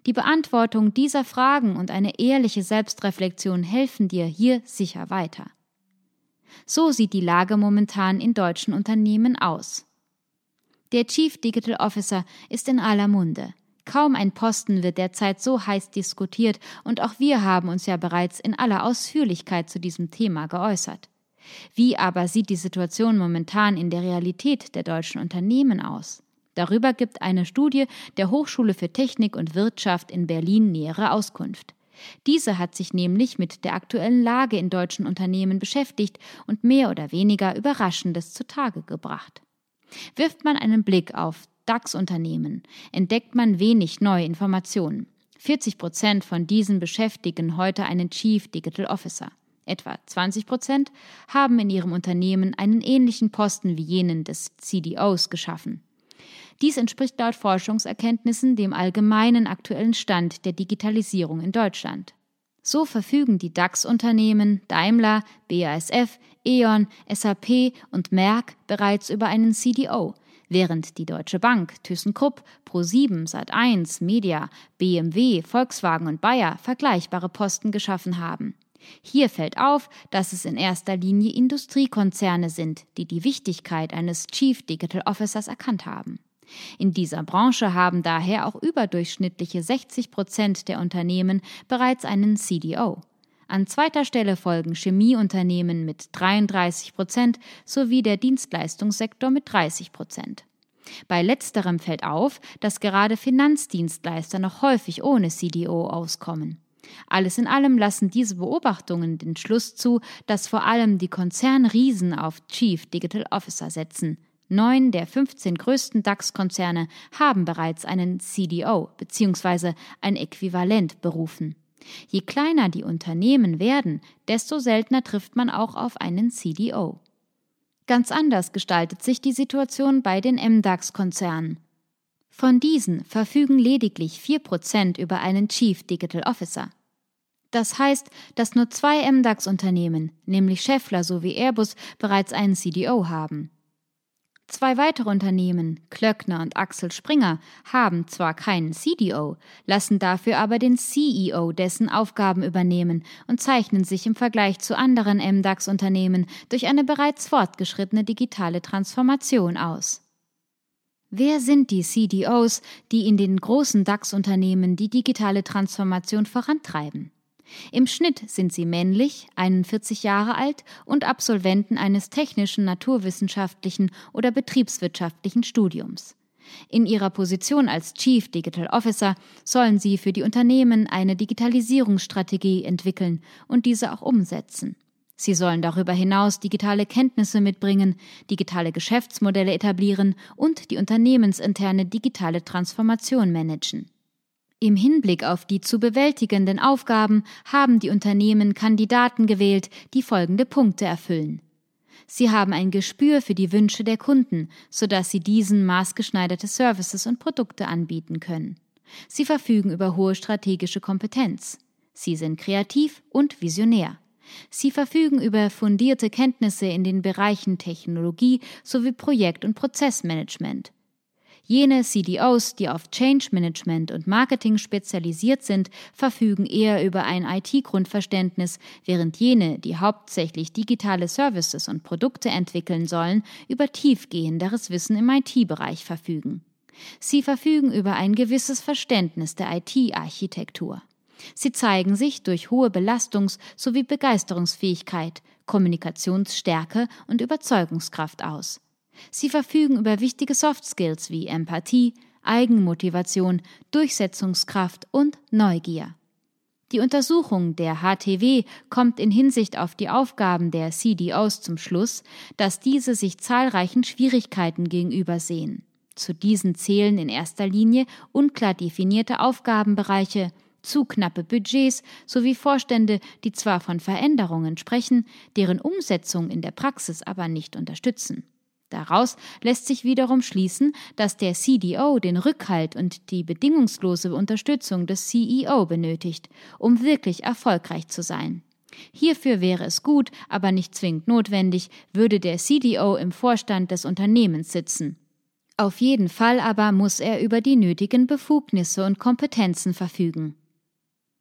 Speaker 3: Die Beantwortung dieser Fragen und eine ehrliche Selbstreflexion helfen dir hier sicher weiter. So sieht die Lage momentan in deutschen Unternehmen aus. Der Chief Digital Officer ist in aller Munde. Kaum ein Posten wird derzeit so heiß diskutiert und auch wir haben uns ja bereits in aller Ausführlichkeit zu diesem Thema geäußert. Wie aber sieht die Situation momentan in der Realität der deutschen Unternehmen aus? Darüber gibt eine Studie der Hochschule für Technik und Wirtschaft in Berlin nähere Auskunft. Diese hat sich nämlich mit der aktuellen Lage in deutschen Unternehmen beschäftigt und mehr oder weniger Überraschendes zutage gebracht. Wirft man einen Blick auf DAX-Unternehmen, entdeckt man wenig neue Informationen. 40 Prozent von diesen beschäftigen heute einen Chief Digital Officer. Etwa 20 Prozent haben in ihrem Unternehmen einen ähnlichen Posten wie jenen des CDOs geschaffen. Dies entspricht laut Forschungserkenntnissen dem allgemeinen aktuellen Stand der Digitalisierung in Deutschland. So verfügen die DAX-Unternehmen Daimler, BASF, E.ON, SAP und Merck bereits über einen CDO, während die Deutsche Bank, ThyssenKrupp, Pro7, Sat1, Media, BMW, Volkswagen und Bayer vergleichbare Posten geschaffen haben. Hier fällt auf, dass es in erster Linie Industriekonzerne sind, die die Wichtigkeit eines Chief Digital Officers erkannt haben. In dieser Branche haben daher auch überdurchschnittliche 60 Prozent der Unternehmen bereits einen CDO. An zweiter Stelle folgen Chemieunternehmen mit 33 Prozent sowie der Dienstleistungssektor mit 30 Prozent. Bei letzterem fällt auf, dass gerade Finanzdienstleister noch häufig ohne CDO auskommen. Alles in allem lassen diese Beobachtungen den Schluss zu, dass vor allem die Konzernriesen auf Chief Digital Officer setzen. Neun der 15 größten DAX-Konzerne haben bereits einen CDO bzw. ein Äquivalent berufen. Je kleiner die Unternehmen werden, desto seltener trifft man auch auf einen CDO. Ganz anders gestaltet sich die Situation bei den MDAX-Konzernen. Von diesen verfügen lediglich 4% über einen Chief Digital Officer. Das heißt, dass nur zwei MDAX-Unternehmen, nämlich Schaeffler sowie Airbus, bereits einen CDO haben. Zwei weitere Unternehmen, Klöckner und Axel Springer, haben zwar keinen CDO, lassen dafür aber den CEO dessen Aufgaben übernehmen und zeichnen sich im Vergleich zu anderen MDAX-Unternehmen durch eine bereits fortgeschrittene digitale Transformation aus. Wer sind die CDOs, die in den großen DAX-Unternehmen die digitale Transformation vorantreiben? Im Schnitt sind sie männlich, 41 Jahre alt und Absolventen eines technischen, naturwissenschaftlichen oder betriebswirtschaftlichen Studiums. In ihrer Position als Chief Digital Officer sollen sie für die Unternehmen eine Digitalisierungsstrategie entwickeln und diese auch umsetzen. Sie sollen darüber hinaus digitale Kenntnisse mitbringen, digitale Geschäftsmodelle etablieren und die unternehmensinterne digitale Transformation managen. Im Hinblick auf die zu bewältigenden Aufgaben haben die Unternehmen Kandidaten gewählt, die folgende Punkte erfüllen. Sie haben ein Gespür für die Wünsche der Kunden, sodass sie diesen maßgeschneiderte Services und Produkte anbieten können. Sie verfügen über hohe strategische Kompetenz. Sie sind kreativ und visionär. Sie verfügen über fundierte Kenntnisse in den Bereichen Technologie sowie Projekt- und Prozessmanagement. Jene CDOs, die auf Change Management und Marketing spezialisiert sind, verfügen eher über ein IT-Grundverständnis, während jene, die hauptsächlich digitale Services und Produkte entwickeln sollen, über tiefgehenderes Wissen im IT-Bereich verfügen. Sie verfügen über ein gewisses Verständnis der IT-Architektur. Sie zeigen sich durch hohe Belastungs- sowie Begeisterungsfähigkeit, Kommunikationsstärke und Überzeugungskraft aus. Sie verfügen über wichtige Soft Skills wie Empathie, Eigenmotivation, Durchsetzungskraft und Neugier. Die Untersuchung der HTW kommt in Hinsicht auf die Aufgaben der CDOs zum Schluss, dass diese sich zahlreichen Schwierigkeiten gegenübersehen. Zu diesen zählen in erster Linie unklar definierte Aufgabenbereiche, zu knappe Budgets sowie Vorstände, die zwar von Veränderungen sprechen, deren Umsetzung in der Praxis aber nicht unterstützen. Daraus lässt sich wiederum schließen, dass der CDO den Rückhalt und die bedingungslose Unterstützung des CEO benötigt, um wirklich erfolgreich zu sein. Hierfür wäre es gut, aber nicht zwingend notwendig, würde der CDO im Vorstand des Unternehmens sitzen. Auf jeden Fall aber muss er über die nötigen Befugnisse und Kompetenzen verfügen.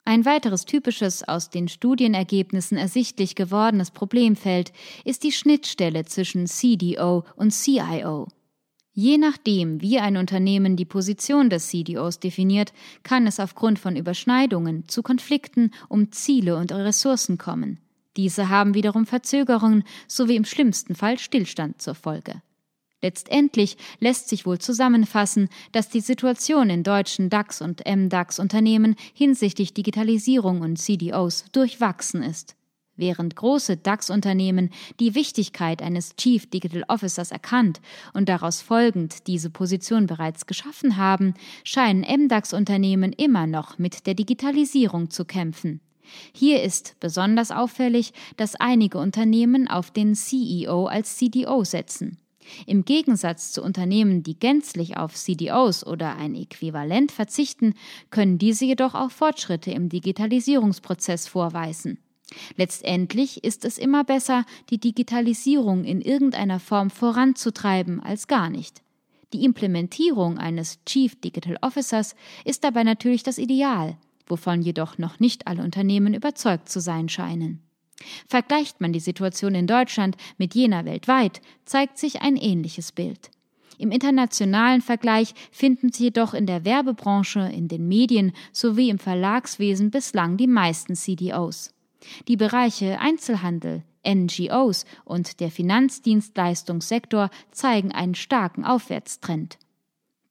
Speaker 3: Ein weiteres typisches aus den Studienergebnissen ersichtlich gewordenes Problemfeld ist die Schnittstelle zwischen CDO und CIO. Je nachdem, wie ein Unternehmen die Position des CDOs definiert, kann es aufgrund von Überschneidungen zu Konflikten um Ziele und Ressourcen kommen. Diese haben wiederum Verzögerungen sowie im schlimmsten Fall Stillstand zur Folge. Letztendlich lässt sich wohl zusammenfassen, dass die Situation in deutschen DAX und MDAX Unternehmen hinsichtlich Digitalisierung und CDOs durchwachsen ist. Während große DAX-Unternehmen die Wichtigkeit eines Chief Digital Officers erkannt und daraus folgend diese Position bereits geschaffen haben, scheinen MDAX-Unternehmen immer noch mit der Digitalisierung zu kämpfen. Hier ist besonders auffällig, dass einige Unternehmen auf den CEO als CDO setzen. Im Gegensatz zu Unternehmen, die gänzlich auf CDOs oder ein Äquivalent verzichten, können diese jedoch auch Fortschritte im Digitalisierungsprozess vorweisen. Letztendlich ist es immer besser, die Digitalisierung in irgendeiner Form voranzutreiben als gar nicht. Die Implementierung eines Chief Digital Officers ist dabei natürlich das Ideal, wovon jedoch noch nicht alle Unternehmen überzeugt zu sein scheinen. Vergleicht man die Situation in Deutschland mit jener weltweit, zeigt sich ein ähnliches Bild. Im internationalen Vergleich finden sich jedoch in der Werbebranche, in den Medien sowie im Verlagswesen bislang die meisten CDOs. Die Bereiche Einzelhandel, NGOs und der Finanzdienstleistungssektor zeigen einen starken Aufwärtstrend.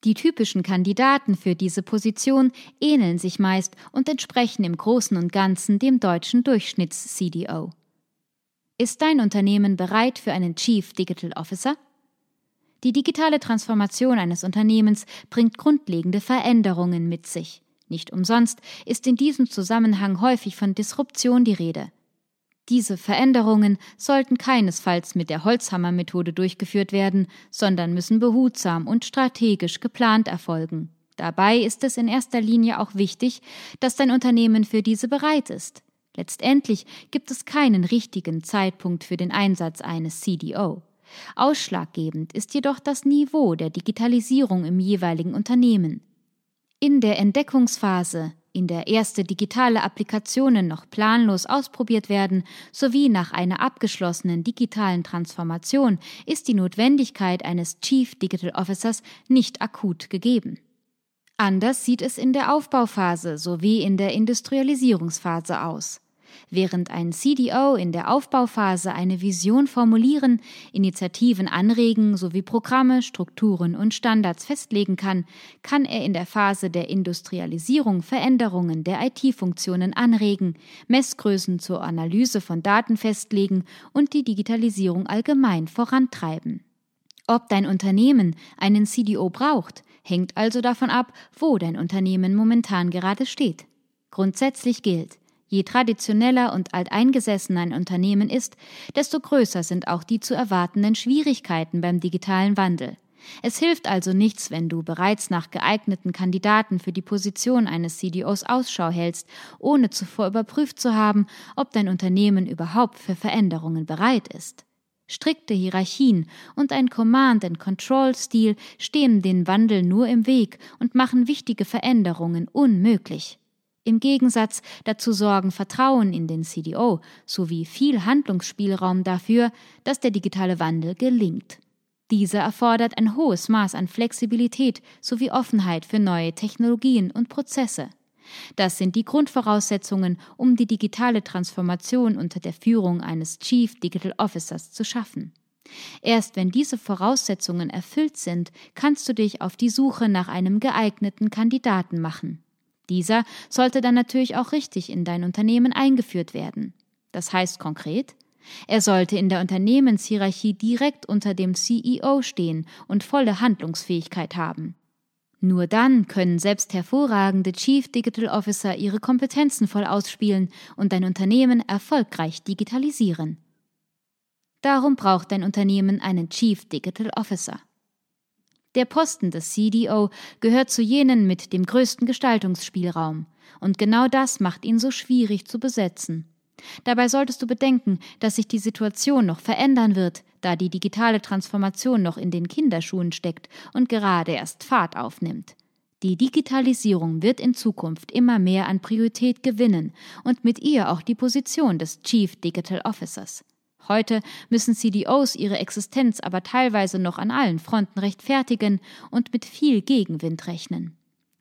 Speaker 3: Die typischen Kandidaten für diese Position ähneln sich meist und entsprechen im Großen und Ganzen dem deutschen Durchschnitts-CDO. Ist dein Unternehmen bereit für einen Chief Digital Officer? Die digitale Transformation eines Unternehmens bringt grundlegende Veränderungen mit sich. Nicht umsonst ist in diesem Zusammenhang häufig von Disruption die Rede. Diese Veränderungen sollten keinesfalls mit der Holzhammermethode durchgeführt werden, sondern müssen behutsam und strategisch geplant erfolgen. Dabei ist es in erster Linie auch wichtig, dass dein Unternehmen für diese bereit ist. Letztendlich gibt es keinen richtigen Zeitpunkt für den Einsatz eines CDO. Ausschlaggebend ist jedoch das Niveau der Digitalisierung im jeweiligen Unternehmen. In der Entdeckungsphase, in der erste digitale Applikationen noch planlos ausprobiert werden, sowie nach einer abgeschlossenen digitalen Transformation ist die Notwendigkeit eines Chief Digital Officers nicht akut gegeben. Anders sieht es in der Aufbauphase sowie in der Industrialisierungsphase aus. Während ein CDO in der Aufbauphase eine Vision formulieren, Initiativen anregen sowie Programme, Strukturen und Standards festlegen kann, kann er in der Phase der Industrialisierung Veränderungen der IT-Funktionen anregen, Messgrößen zur Analyse von Daten festlegen und die Digitalisierung allgemein vorantreiben. Ob dein Unternehmen einen CDO braucht, hängt also davon ab, wo dein Unternehmen momentan gerade steht. Grundsätzlich gilt, Je traditioneller und alteingesessener ein Unternehmen ist, desto größer sind auch die zu erwartenden Schwierigkeiten beim digitalen Wandel. Es hilft also nichts, wenn du bereits nach geeigneten Kandidaten für die Position eines CDOs Ausschau hältst, ohne zuvor überprüft zu haben, ob dein Unternehmen überhaupt für Veränderungen bereit ist. Strikte Hierarchien und ein Command-and-Control-Stil stehen den Wandel nur im Weg und machen wichtige Veränderungen unmöglich. Im Gegensatz dazu sorgen Vertrauen in den CDO sowie viel Handlungsspielraum dafür, dass der digitale Wandel gelingt. Dieser erfordert ein hohes Maß an Flexibilität sowie Offenheit für neue Technologien und Prozesse. Das sind die Grundvoraussetzungen, um die digitale Transformation unter der Führung eines Chief Digital Officers zu schaffen. Erst wenn diese Voraussetzungen erfüllt sind, kannst du dich auf die Suche nach einem geeigneten Kandidaten machen. Dieser sollte dann natürlich auch richtig in dein Unternehmen eingeführt werden. Das heißt konkret, er sollte in der Unternehmenshierarchie direkt unter dem CEO stehen und volle Handlungsfähigkeit haben. Nur dann können selbst hervorragende Chief Digital Officer ihre Kompetenzen voll ausspielen und dein Unternehmen erfolgreich digitalisieren. Darum braucht dein Unternehmen einen Chief Digital Officer. Der Posten des CDO gehört zu jenen mit dem größten Gestaltungsspielraum, und genau das macht ihn so schwierig zu besetzen. Dabei solltest du bedenken, dass sich die Situation noch verändern wird, da die digitale Transformation noch in den Kinderschuhen steckt und gerade erst Fahrt aufnimmt. Die Digitalisierung wird in Zukunft immer mehr an Priorität gewinnen und mit ihr auch die Position des Chief Digital Officers. Heute müssen CDOs ihre Existenz aber teilweise noch an allen Fronten rechtfertigen und mit viel Gegenwind rechnen.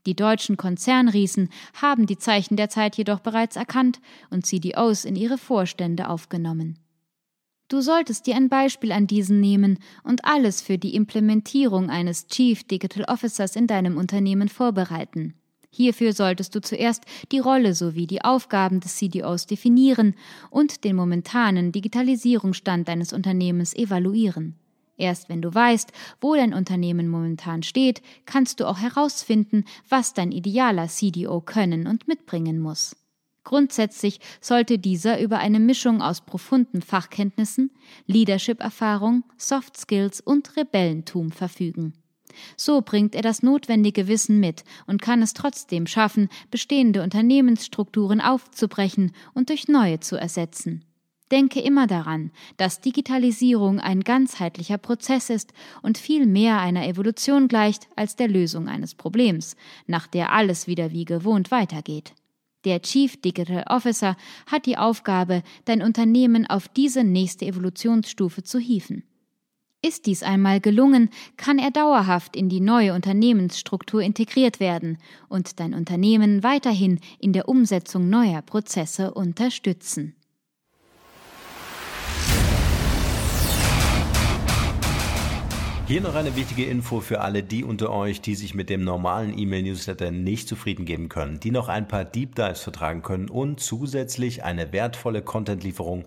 Speaker 3: Die deutschen Konzernriesen haben die Zeichen der Zeit jedoch bereits erkannt und CDOs in ihre Vorstände aufgenommen. Du solltest dir ein Beispiel an diesen nehmen und alles für die Implementierung eines Chief Digital Officers in deinem Unternehmen vorbereiten. Hierfür solltest du zuerst die Rolle sowie die Aufgaben des CDOs definieren und den momentanen Digitalisierungsstand deines Unternehmens evaluieren. Erst wenn du weißt, wo dein Unternehmen momentan steht, kannst du auch herausfinden, was dein idealer CDO können und mitbringen muss. Grundsätzlich sollte dieser über eine Mischung aus profunden Fachkenntnissen, Leadership-Erfahrung, Soft Skills und Rebellentum verfügen. So bringt er das notwendige Wissen mit und kann es trotzdem schaffen, bestehende Unternehmensstrukturen aufzubrechen und durch neue zu ersetzen. Denke immer daran, dass Digitalisierung ein ganzheitlicher Prozess ist und viel mehr einer Evolution gleicht als der Lösung eines Problems, nach der alles wieder wie gewohnt weitergeht. Der Chief Digital Officer hat die Aufgabe, dein Unternehmen auf diese nächste Evolutionsstufe zu hieven. Ist dies einmal gelungen, kann er dauerhaft in die neue Unternehmensstruktur integriert werden und dein Unternehmen weiterhin in der Umsetzung neuer Prozesse unterstützen.
Speaker 1: Hier noch eine wichtige Info für alle die unter euch, die sich mit dem normalen E-Mail-Newsletter nicht zufrieden geben können, die noch ein paar Deep Dives vertragen können und zusätzlich eine wertvolle Content-Lieferung